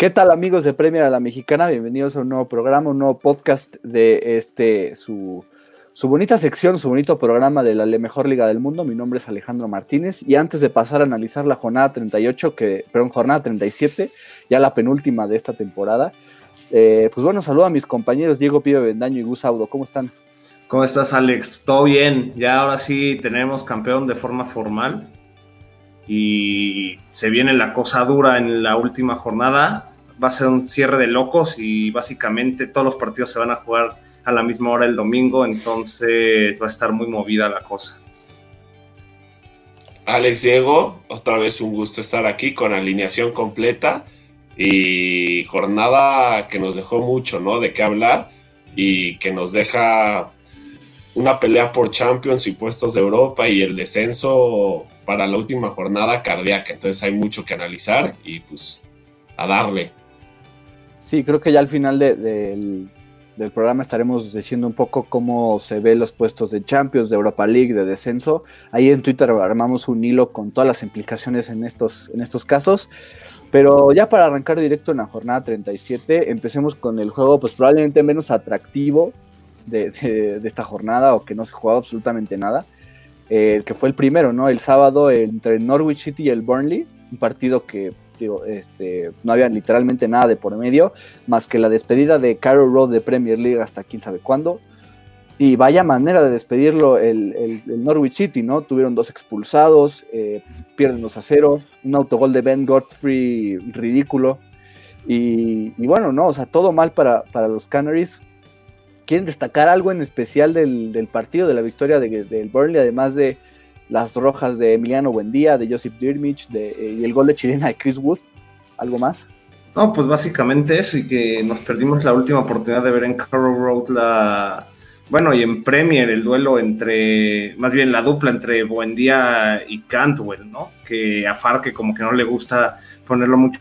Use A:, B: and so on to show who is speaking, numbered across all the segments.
A: ¿Qué tal amigos de Premier a la Mexicana? Bienvenidos a un nuevo programa, un nuevo podcast de este su, bonita sección, su bonito programa de la mejor liga del mundo. Mi nombre es Alejandro Martínez y antes de pasar a analizar la jornada 38, que, perdón, jornada 37, ya la penúltima de esta temporada, eh, pues bueno, saludo a mis compañeros Diego Pío Bendaño y Gus Audo. ¿Cómo están?
B: ¿Cómo estás, Alex? Todo bien. Ya ahora sí tenemos campeón de forma formal y se viene la cosa dura en la última jornada va a ser un cierre de locos y básicamente todos los partidos se van a jugar a la misma hora el domingo, entonces va a estar muy movida la cosa.
C: Alex Diego, otra vez un gusto estar aquí con alineación completa y jornada que nos dejó mucho, ¿no? De qué hablar y que nos deja una pelea por Champions y puestos de Europa y el descenso para la última jornada cardíaca. Entonces hay mucho que analizar y pues a darle.
A: Sí, creo que ya al final del, programa estaremos diciendo un poco cómo se ven los puestos de Champions, de Europa League, de descenso. Ahí en Twitter armamos un hilo con todas las implicaciones en estos, en estos casos. Pero ya para arrancar directo en la jornada 37, empecemos con el juego pues probablemente menos atractivo de, esta jornada o que no se jugaba absolutamente nada. Eh, que fue el primero, ¿no? El sábado entre Norwich City y el Burnley, un partido que este, no había literalmente nada de por medio, más que la despedida de Carol Road de Premier League hasta quién sabe cuándo. Y vaya manera de despedirlo el, Norwich City, ¿no? Tuvieron dos expulsados, eh, pierden 2 a 0, un autogol de Ben Godfrey ridículo. Y, bueno, ¿no? O sea, todo mal para, los Canaries. ¿Quieren destacar algo en especial del, partido, de la victoria del Burnley, además de, las rojas de Emiliano Buendía, de Joseph Dirmich de, eh, y el gol de chilena de Chris Wood. ¿Algo más?
B: No, pues básicamente eso y que nos perdimos la última oportunidad de ver en Carroll Road la... Bueno, y en Premier el duelo entre, más bien la dupla entre Buendía y Cantwell, ¿no? Que a Farque como que no le gusta ponerlo mucho,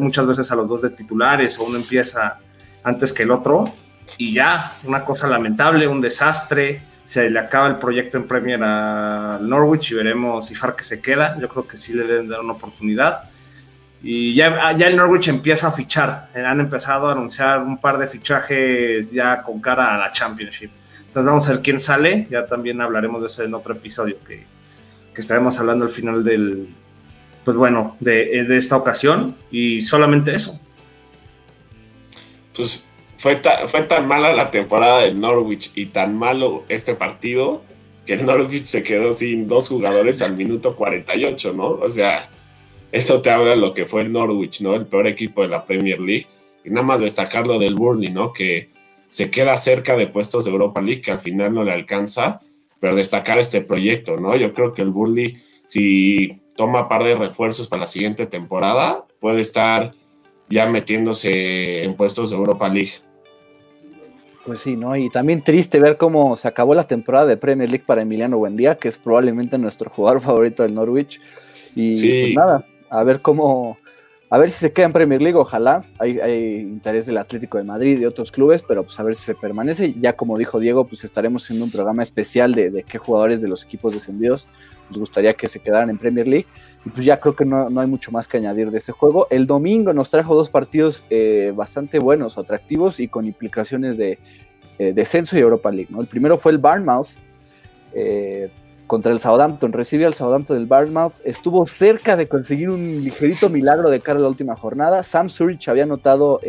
B: muchas veces a los dos de titulares o uno empieza antes que el otro y ya, una cosa lamentable, un desastre, se le acaba el proyecto en Premier al Norwich y veremos si Farke se queda. Yo creo que sí le deben dar una oportunidad. Y ya, ya el Norwich empieza a fichar. Han empezado a anunciar un par de fichajes ya con cara a la Championship. Entonces vamos a ver quién sale. Ya también hablaremos de eso en otro episodio que, que estaremos hablando al final del, pues bueno, de, de esta ocasión. Y solamente eso.
C: Pues fue, fue tan mala la temporada del Norwich y tan malo este partido que el Norwich se quedó sin dos jugadores al minuto 48, ¿no? O sea, eso te habla de lo que fue el Norwich, ¿no? El peor equipo de la Premier League. Y nada más destacar lo del Burnley, ¿no? Que se queda cerca de puestos de Europa League, que al final no le alcanza, pero destacar este proyecto, ¿no? Yo creo que el Burnley, si toma par de refuerzos para la siguiente temporada, puede estar ya metiéndose en puestos de Europa League.
A: Pues sí, ¿no? Y también triste ver cómo se acabó la temporada de Premier League para Emiliano Buendía, que es probablemente nuestro jugador favorito del Norwich. Y pues nada, a ver cómo, a ver si se queda en Premier League, ojalá. Hay, interés del Atlético de Madrid y de otros clubes, pero pues a ver si se permanece. Ya como dijo Diego, pues estaremos haciendo un programa especial de, qué jugadores de los equipos descendidos nos gustaría que se quedaran en Premier League. Y pues ya creo que no, hay mucho más que añadir de ese juego. El domingo nos trajo dos partidos eh, bastante buenos, atractivos y con implicaciones de eh, descenso y Europa League. ¿no? El primero fue el Barnmouth eh, contra el Southampton. Recibe al Southampton del Barnmouth. Estuvo cerca de conseguir un ligerito milagro de cara a la última jornada. Sam Surich había anotado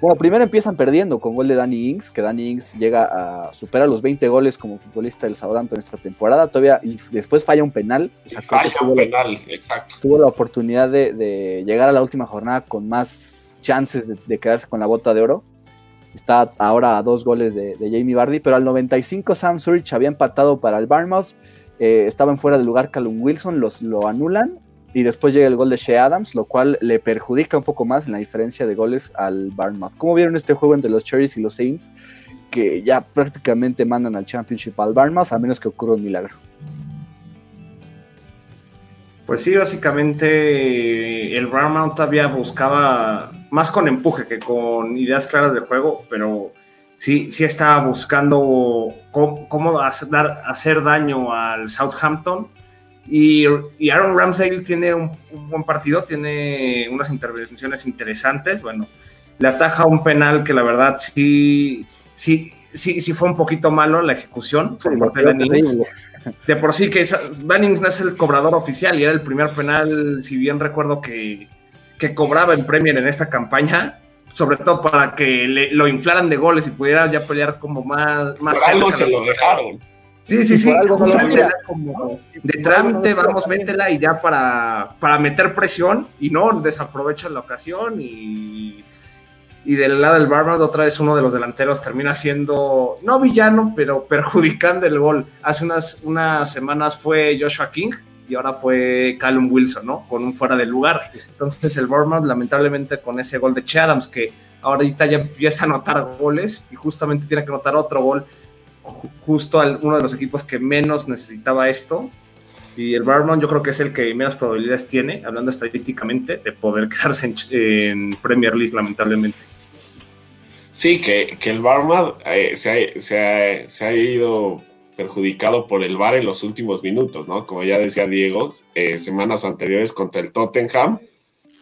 A: bueno, primero empiezan perdiendo con gol de Danny Ings, que Danny Ings llega a superar los 20 goles como futbolista del Southampton esta temporada, todavía y después falla un penal.
C: falla un penal, exacto.
A: Tuvo la oportunidad de, llegar a la última jornada con más chances de, quedarse con la bota de oro. Está ahora a dos goles de, Jamie Vardy, pero al 95 Sam Surich había empatado para el Barmouth. Eh, estaba en fuera de lugar Callum Wilson, los, lo anulan y después llega el gol de Shea Adams, lo cual le perjudica un poco más en la diferencia de goles al Barnmouth. ¿Cómo vieron este juego entre los Cherries y los Saints? Que ya prácticamente mandan al Championship al Barnmouth, a menos que ocurra un milagro.
B: Pues sí, básicamente el Barnmouth todavía buscaba más con empuje que con ideas claras de juego, pero sí, sí estaba buscando cómo, hacer daño al Southampton Y, Aaron Ramsey tiene un, buen partido, tiene unas intervenciones interesantes. Bueno, le ataja un penal que la verdad sí, sí, sí, sí fue un poquito malo la ejecución por parte de Dannings. De por sí que Dannings no es el cobrador oficial y era el primer penal, si bien recuerdo que, que cobraba en Premier en esta campaña, sobre todo para que lo inflaran de goles y pudiera ya pelear como más... más
C: por algo se lo dejaron.
B: Sí, sí, sí, como de trámite, vamos, métela y ya para, para meter presión y no desaprovecha la ocasión y, y del lado del Barman otra vez uno de los delanteros termina siendo, no villano, pero perjudicando el gol. Hace unas, unas semanas fue Joshua King y ahora fue Callum Wilson, ¿no? Con un fuera de lugar. Entonces el Bournemouth, lamentablemente, con ese gol de Chadams, que ahorita ya empieza a anotar goles y justamente tiene que anotar otro gol justo al, uno de los equipos que menos necesitaba esto. Y el Bournemouth yo creo que es el que menos probabilidades tiene, hablando estadísticamente, de poder quedarse en, Premier League, lamentablemente.
C: Sí, que, el Bournemouth eh, se, se ha ido perjudicado por el VAR en los últimos minutos, ¿no? Como ya decía Diego, eh, semanas anteriores contra el Tottenham,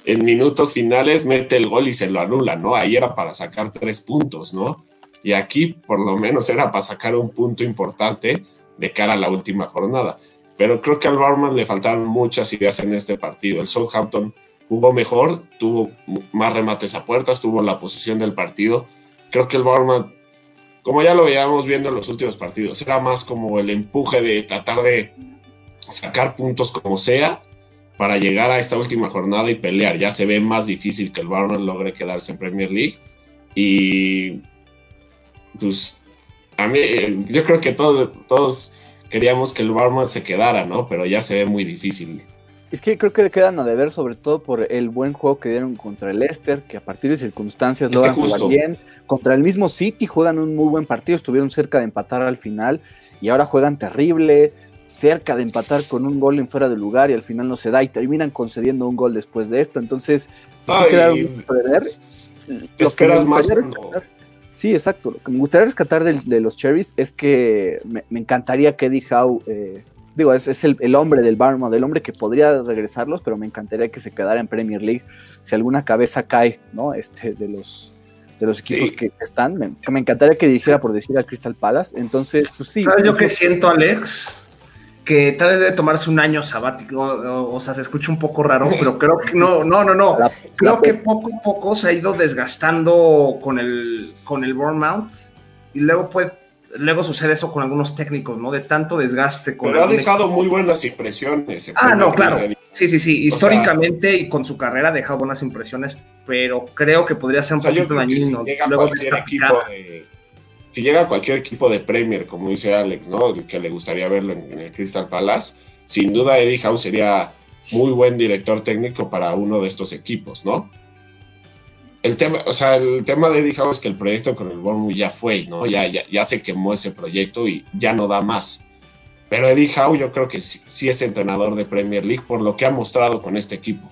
C: en minutos finales mete el gol y se lo anula, ¿no? Ahí era para sacar tres puntos, ¿no? Y aquí por lo menos era para sacar un punto importante de cara a la última jornada. Pero creo que al Barman le faltaron muchas ideas en este partido. El Southampton jugó mejor, tuvo más remates a puertas, tuvo la posición del partido. Creo que el Barman como ya lo veíamos viendo en los últimos partidos, era más como el empuje de tratar de sacar puntos como sea para llegar a esta última jornada y pelear. Ya se ve más difícil que el Barman logre quedarse en Premier League. Y pues a mí, yo creo que todos, todos queríamos que el Barman se quedara, ¿no? Pero ya se ve muy difícil.
A: Es que creo que quedan a deber sobre todo por el buen juego que dieron contra el Leicester, que a partir de circunstancias lo jugar bien. Contra el mismo City juegan un muy buen partido, estuvieron cerca de empatar al final y ahora juegan terrible, cerca de empatar con un gol en fuera de lugar y al final no se da y terminan concediendo un gol después de esto. Entonces,
C: Ay, perder. esperas más
A: Sí, exacto. Lo que me gustaría rescatar de, los Cherries es que me, encantaría que Eddie Howe eh, digo, es, el, hombre del Barma, del hombre que podría regresarlos, pero me encantaría que se quedara en Premier League si alguna cabeza cae, ¿no? Este, de los de los equipos que están. Me, me, encantaría que dijera por decir a Crystal Palace. Entonces, pues sí.
B: ¿Sabes yo qué siento, Alex? Que tal vez debe tomarse un año sabático, o, sea, se escucha un poco raro, pero creo que no, no, no, no. creo que poco a poco se ha ido desgastando con el, con el Bournemouth y luego puede luego sucede eso con algunos técnicos, ¿no? De tanto desgaste.
C: Con Pero ha dejado muy buenas impresiones.
B: Ah, no, claro. Sí, sí, sí. Históricamente y con su carrera ha dejado buenas impresiones, pero creo que podría ser un poquito dañino. Si luego de esta
C: Si llega cualquier equipo de Premier, como dice Alex, ¿no? Que le gustaría verlo en, el Crystal Palace, sin duda Eddie Howe sería muy buen director técnico para uno de estos equipos, ¿no? El tema, o sea, el tema de Eddie Howe es que el proyecto con el Bournemouth ya fue, ¿no? Ya, ya, ya se quemó ese proyecto y ya no da más. Pero Eddie Howe yo creo que sí, es entrenador de Premier League por lo que ha mostrado con este equipo.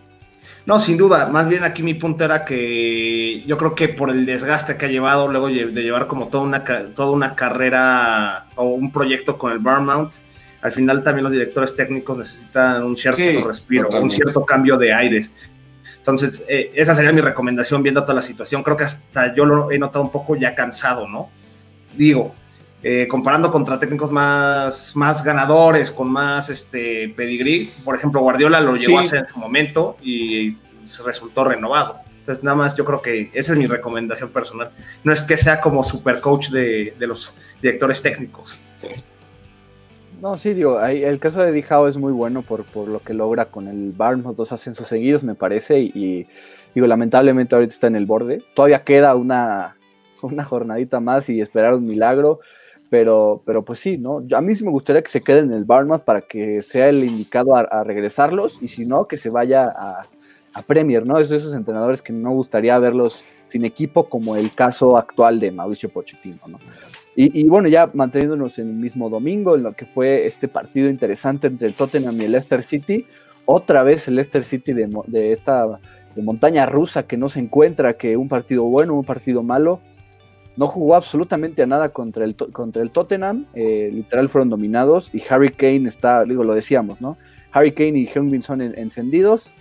B: No, sin duda. Más bien aquí mi punto era que yo creo que por el desgaste que ha llevado, luego de llevar como toda una, toda una carrera o un proyecto con el Bournemouth, al final también los directores técnicos necesitan un cierto respiro, un cierto cambio de aires. Entonces, eh, esa sería mi recomendación viendo toda la situación. Creo que hasta yo lo he notado un poco ya cansado, ¿no? Digo, eh, comparando contra técnicos más, más ganadores, con más este, pedigrí, por ejemplo, Guardiola lo llegó a hacer en su momento y resultó renovado. Entonces, nada más yo creo que esa es mi recomendación personal. No es que sea como super coach de, de los directores técnicos.
A: No, sí, digo, el caso de Dijao es muy bueno por, por lo que logra con el Barnes, dos ascensos seguidos, me parece, y, digo, lamentablemente ahorita está en el borde. Todavía queda una, una jornadita más y esperar un milagro, pero, pero pues sí, ¿no? A mí sí me gustaría que se quede en el Barnes para que sea el indicado a, regresarlos, y si no, que se vaya a, a Premier, ¿no? Es de esos entrenadores que no gustaría verlos sin equipo, como el caso actual de Mauricio Pochettino, ¿no? Y, bueno, ya manteniéndonos en el mismo domingo, en lo que fue este partido interesante entre el Tottenham y el Leicester City, otra vez el Leicester City de, esta de montaña rusa que no se encuentra, que un partido bueno, un partido malo, no jugó absolutamente a nada contra el, contra el Tottenham, eh, literal fueron dominados y Harry Kane está, digo, lo decíamos, ¿no? Harry Kane y Heung-Min Son encendidos.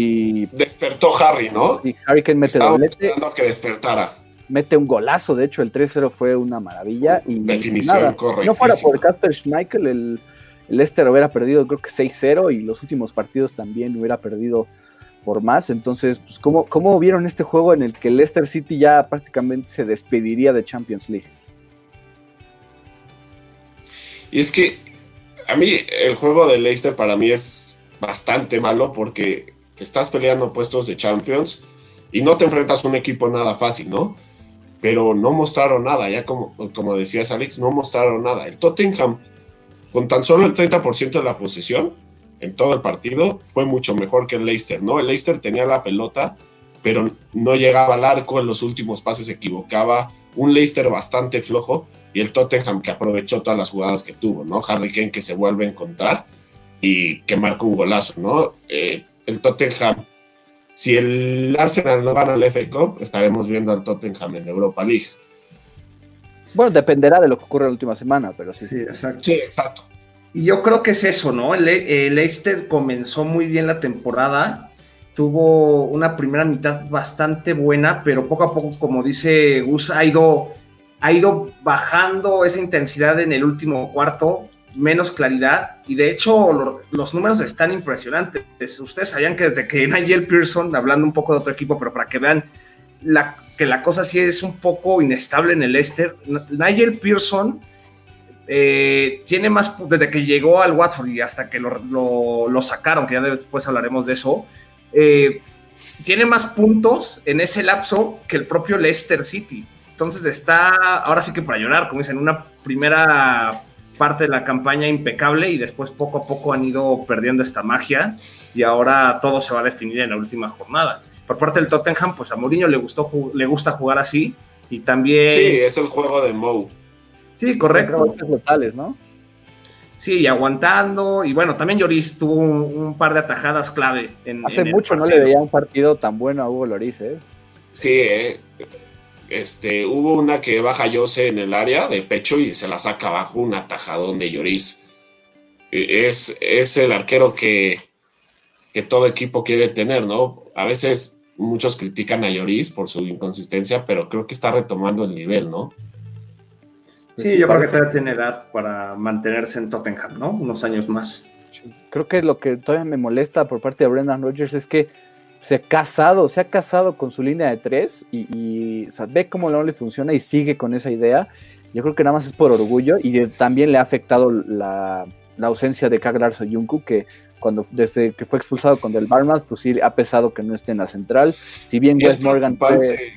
A: Y
C: despertó Harry, ¿no?
A: Y Harry Kane mete doblete.
C: que despertara.
A: Mete un golazo, de hecho, el 3-0 fue una maravilla. Y
C: Definición
A: No fuera por Casper Schmeichel, el, el Leicester hubiera perdido, creo que 6-0, y los últimos partidos también hubiera perdido por más. Entonces, pues, ¿cómo, ¿cómo vieron este juego en el que Leicester City ya prácticamente se despediría de Champions League?
C: Y es que a mí el juego de Leicester para mí es bastante malo porque estás peleando puestos de Champions y no te enfrentas a un equipo nada fácil, ¿no? Pero no mostraron nada, ya como, como decías Alex, no mostraron nada. El Tottenham, con tan solo el 30% de la posición en todo el partido, fue mucho mejor que el Leicester, ¿no? El Leicester tenía la pelota, pero no llegaba al arco, en los últimos pases se equivocaba, un Leicester bastante flojo y el Tottenham que aprovechó todas las jugadas que tuvo, ¿no? Harry Kane que se vuelve a encontrar y que marca un golazo, ¿no? Eh, el Tottenham, si el Arsenal no gana el FA Cup, estaremos viendo al Tottenham en Europa League.
A: Bueno, dependerá de lo que ocurra la última semana, pero sí.
B: Sí, exacto.
C: Sí, exacto.
B: Y yo creo que es eso, ¿no? El, Leicester comenzó muy bien la temporada, tuvo una primera mitad bastante buena, pero poco a poco, como dice Gus, ha ido, ha ido bajando esa intensidad en el último cuarto menos claridad y de hecho los números están impresionantes. Ustedes sabían que desde que Nigel Pearson, hablando un poco de otro equipo, pero para que vean la, que la cosa sí es un poco inestable en el Leicester, Nigel Pearson eh, tiene más, desde que llegó al Watford y hasta que lo, sacaron, que ya después hablaremos de eso, eh, tiene más puntos en ese lapso que el propio Leicester City. Entonces está, ahora sí que para llorar, como dicen, una primera parte de la campaña impecable y después poco a poco han ido perdiendo esta magia y ahora todo se va a definir en la última jornada. Por parte del Tottenham, pues a Mourinho le, gustó, le gusta jugar así y también...
C: Sí, es el juego de Mou.
B: Sí, correcto.
A: Locales, ¿no?
B: Sí, y aguantando. Y bueno, también Lloris tuvo un, par de atajadas clave. En,
A: Hace mucho no le veía un partido tan bueno a Hugo Lloris, ¿eh?
C: Sí, eh. Este, hubo una que baja Jose en el área de pecho y se la saca abajo un atajadón de Lloris. E, es, es el arquero que, que todo equipo quiere tener, ¿no? A veces muchos critican a Lloris por su inconsistencia, pero creo que está retomando el nivel, ¿no?
B: Sí, yo creo que todavía tiene edad para mantenerse en Tottenham, ¿no? Unos años más.
A: Creo que lo que todavía me molesta por parte de Brendan Rodgers es que se ha casado, se ha casado con su línea de tres y, ve cómo no le funciona y sigue con esa idea. Yo creo que nada más es por orgullo y también le ha afectado la, ausencia de Kaglar Soyuncu, que cuando desde que fue expulsado con Del Barmas, pues sí ha pesado que no esté en la central. Si bien Wes Morgan fue,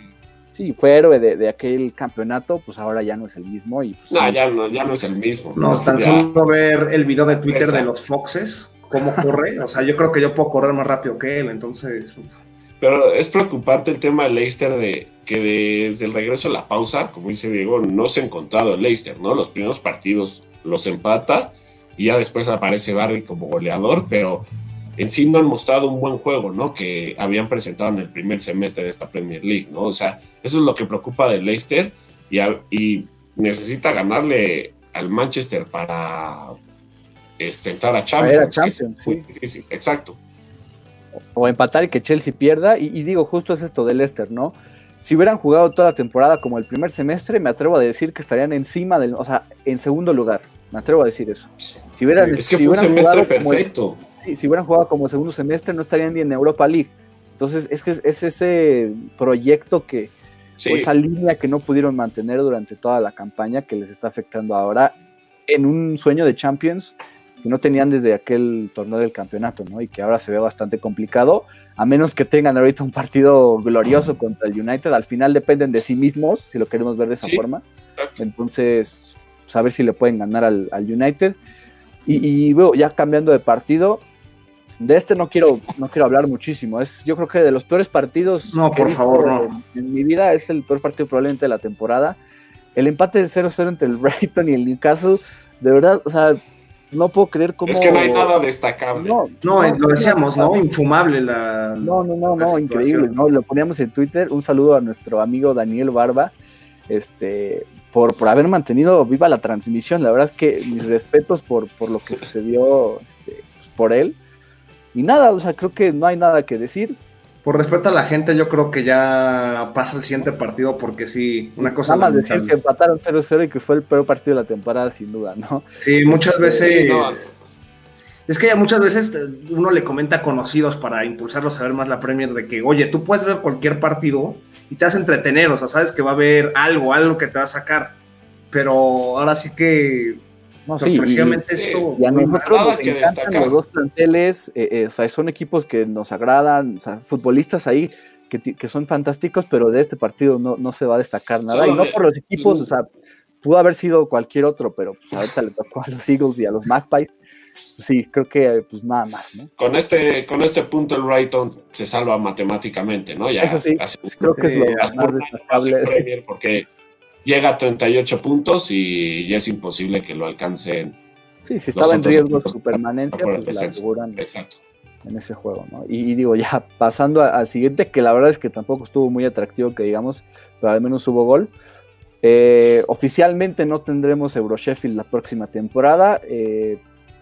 A: sí, fue héroe de, aquel campeonato, pues ahora ya no es el mismo. Y, pues
C: no, ya no, ya no es el mismo.
B: No, tan solo ver el video de Twitter de los Foxes cómo corre. O sea, yo creo que yo puedo correr más rápido que él, entonces.
C: Pero es preocupante el tema de Leicester de que desde el regreso a la pausa, como dice Diego, no se ha encontrado el Leicester, ¿no? Los primeros partidos los empata y ya después aparece Barry como goleador, pero en sí no han mostrado un buen juego, ¿no? Que habían presentado en el primer semestre de esta Premier League, ¿no? O sea, eso es lo que preocupa del Leicester y necesita ganarle al Manchester para este, entrar a Champions. Exacto.
A: O empatar y que Chelsea pierda. Y, digo, justo es esto del Leicester, ¿no? Si hubieran jugado toda la temporada como el primer semestre, me atrevo a decir que estarían encima del, o sea, en segundo lugar. Me atrevo a decir eso.
C: Si hubieran, es que fue un semestre perfecto.
A: si hubieran jugado como el segundo semestre, no estarían ni en Europa League. Entonces, es que es ese proyecto que, o esa línea que no pudieron mantener durante toda la campaña que les está afectando ahora en un sueño de Champions que no tenían desde aquel torneo del campeonato, ¿no? Y que ahora se ve bastante complicado, a menos que tengan ahorita un partido glorioso contra el United. Al final dependen de sí mismos, si lo queremos ver de esa forma. Entonces, pues, a ver si le pueden ganar al, United. Y, veo, ya cambiando de partido, de este no quiero, no quiero hablar muchísimo. Es, yo creo que de los peores partidos
B: no, por favor,
A: en, en, mi vida es el peor partido probablemente de la temporada. El empate de 0-0 entre el Brighton y el Newcastle, de verdad, o sea, no puedo creer cómo.
C: Es que no hay nada destacable.
B: No, no, lo decíamos, ¿no? Infumable la.
A: No, no, no, no, increíble, ¿no? Lo poníamos en Twitter. Un saludo a nuestro amigo Daniel Barba, este, por, por haber mantenido viva la transmisión. La verdad es que mis respetos por, por lo que sucedió, este, pues, por él. Y nada, o sea, creo que no hay nada que decir.
B: Por respeto a la gente, yo creo que ya pasa el siguiente partido porque sí, una cosa...
A: Nada más decir que empataron 0-0 y que fue el peor partido de la temporada, sin duda, ¿no?
B: Sí, muchas veces... Es que ya muchas veces uno le comenta a conocidos para impulsarlos a ver más la Premier de que, oye, tú puedes ver cualquier partido y te vas a entretener, o sea, sabes que va a haber algo, algo que te va a sacar. Pero ahora sí que
A: no, sí, y, esto. Y a nosotros que destacar. los dos planteles, eh, eh, o sea, son equipos que nos agradan, o sea, futbolistas ahí que, que, son fantásticos, pero de este partido no, no se va a destacar nada. y no por los equipos, o sea, pudo haber sido cualquier otro, pero pues, ahorita le tocó a los Eagles y a los Magpies. Pues, sí, creo que pues nada más, ¿no?
C: Con este, con este punto el Brighton se salva matemáticamente, ¿no? Ya,
A: Eso sí, creo que es lo más
C: destacable. Porque llega a 38 puntos y ya es imposible que lo alcancen.
A: Sí, si estaba en riesgo de su permanencia, pues la aseguran Exacto. en ese juego, ¿no? Y, digo, ya pasando al siguiente, que la verdad es que tampoco estuvo muy atractivo, que digamos, pero al menos hubo gol. Eh, oficialmente no tendremos Euro Sheffield la próxima temporada. Eh,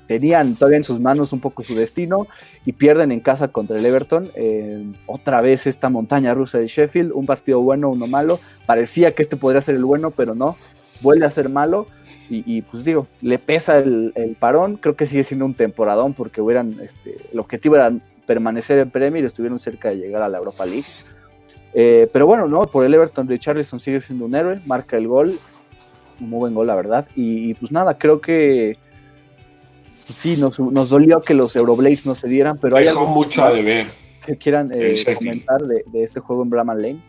A: tenían todavía en sus manos un poco su destino y pierden en casa contra el Everton. Eh, otra vez esta montaña rusa de Sheffield, un partido bueno, uno malo. Parecía que este podría ser el bueno, pero no, vuelve a ser malo. Y, pues digo, le pesa el, parón, creo que sigue siendo un temporadón porque hubieran, este, el objetivo era permanecer en Premier y estuvieron cerca de llegar a la Europa League. Eh, pero bueno, no, por el Everton, Richarlison sigue siendo un héroe, marca el gol, un muy buen gol, la verdad. y pues nada, creo que pues sí, nos, dolió que los Euroblades no se dieran, pero
C: hay algo mucho a deber.
A: Que quieran eh, comentar de, este juego en Brahman Lane.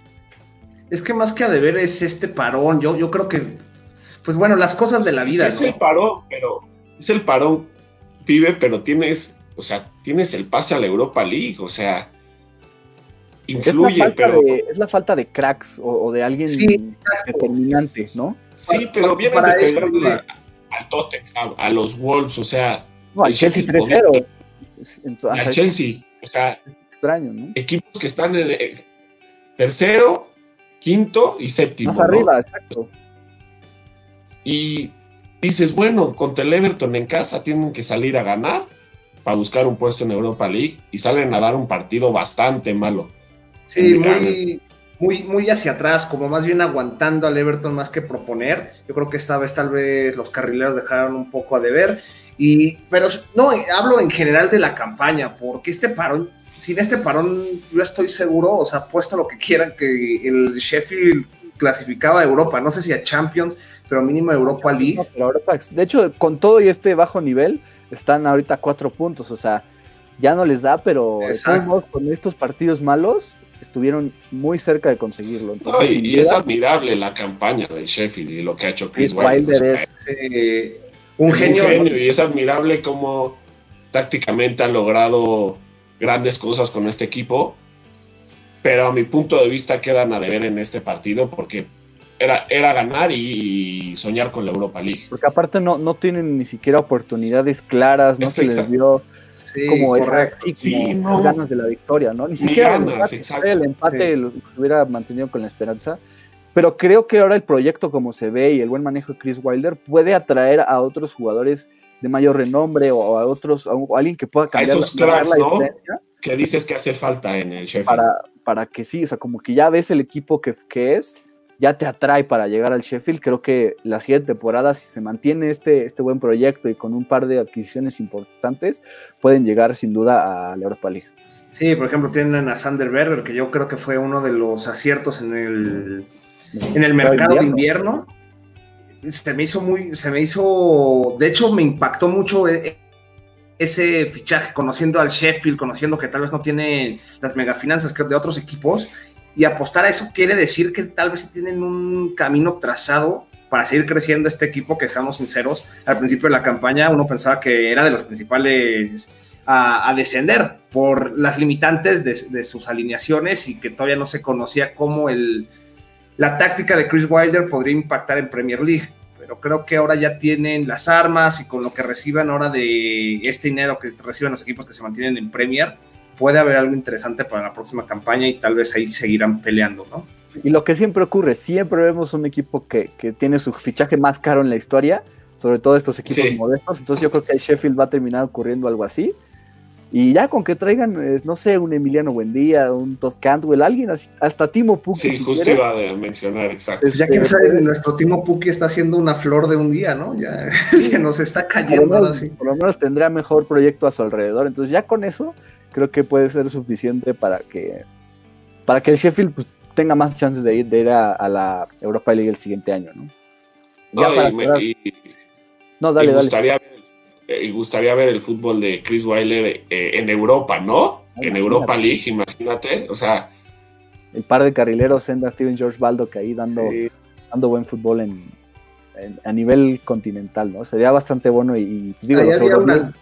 B: Es que más que a deber es este parón. Yo, yo creo que, pues bueno, las cosas de la vida.
C: es el parón, pero es el parón, pibe, pero tienes, o sea, tienes el pase a la Europa League, o sea, influye,
A: es
C: pero.
A: es la falta de cracks o, de alguien determinante, ¿no?
C: Sí, pero vienes de al Tottenham, a los Wolves, o sea,
A: no, al Chelsea 3-0.
C: Al Chelsea. O sea,
A: extraño, ¿no?
C: Equipos que están en el tercero, quinto y séptimo.
A: Más arriba, exacto.
C: Y dices, bueno, contra el Everton en casa tienen que salir a ganar para buscar un puesto en Europa League y salen a dar un partido bastante malo.
B: Sí, muy, muy, muy hacia atrás, como más bien aguantando al Everton más que proponer. Yo creo que esta vez tal vez los carrileros dejaron un poco a deber. Y, pero no, hablo en general de la campaña, porque este parón, sin este parón, yo estoy seguro, o sea, puesto lo que quieran, que el Sheffield clasificaba a Europa, no sé si a Champions, pero mínimo a Europa League.
A: de hecho, con todo y este bajo nivel, están ahorita cuatro puntos, o sea, ya no les da, pero con estos partidos malos, estuvieron muy cerca de conseguirlo.
C: y, es admirable la campaña de Sheffield y lo que ha hecho Chris, Wilder.
B: es, eh, un, genio.
C: y es admirable cómo tácticamente han logrado grandes cosas con este equipo, pero a mi punto de vista quedan a deber en este partido porque era, era ganar y, soñar con la Europa League.
A: Porque aparte no, no tienen ni siquiera oportunidades claras, no se les dio como esa ganas de la victoria, ¿no? Ni, siquiera el empate, lo hubiera mantenido con la esperanza. Pero creo que ahora el proyecto como se ve y el buen manejo de Chris Wilder puede atraer a otros jugadores de mayor renombre o a otros, a, alguien que pueda cambiar
C: esos cracks, la, ¿no? Que dices que hace falta en el Sheffield.
A: Para, para que sí, o sea, como que ya ves el equipo que, que es, ya te atrae para llegar al Sheffield. Creo que la siguiente temporada, si se mantiene este, este buen proyecto y con un par de adquisiciones importantes, pueden llegar sin duda a la Europa League.
B: Sí, por ejemplo, tienen a Sander Berger, que yo creo que fue uno de los aciertos en el en el mercado de invierno. Se me hizo muy, se me hizo, de hecho me impactó mucho e, ese fichaje, conociendo al Sheffield, conociendo que tal vez no tiene las megafinanzas que de otros equipos, y apostar a eso quiere decir que tal vez tienen un camino trazado para seguir creciendo este equipo, que seamos sinceros, al principio de la campaña uno pensaba que era de los principales a, descender por las limitantes de, de, sus alineaciones y que todavía no se conocía cómo el, la táctica de Chris Wilder podría impactar en Premier League, pero creo que ahora ya tienen las armas y con lo que reciban ahora de este dinero que reciben los equipos que se mantienen en Premier, puede haber algo interesante para la próxima campaña y tal vez ahí seguirán peleando, ¿no?
A: Y lo que siempre ocurre, siempre vemos un equipo que, tiene su fichaje más caro en la historia, sobre todo estos equipos modestos, entonces yo creo que el Sheffield va a terminar ocurriendo algo así. Y ya con que traigan, no sé, un Emiliano Buendía, un Todd Cantwell, alguien, hasta Timo Puki.
C: Sí, justo iba a mencionar, exacto.
B: Pues ya que sabe, nuestro Timo Puki está haciendo una flor de un día, ¿no? Ya se nos está cayendo
A: así. Por lo menos tendrá mejor proyecto a su alrededor. Entonces ya con eso creo que puede ser suficiente para que, para que el Sheffield pues, tenga más chances de ir, de ir a, la Europa League el siguiente año, ¿no?
C: Ya para no, dale, dale y gustaría ver el fútbol de Chris Weiler eh, en Europa, ¿no? en Europa League, imagínate, o sea.
A: El par de carrileros, Senda, Steven George Baldo, que ahí dando, dando buen fútbol en, a nivel continental, ¿no? Sería bastante bueno y,
B: pues, digo, había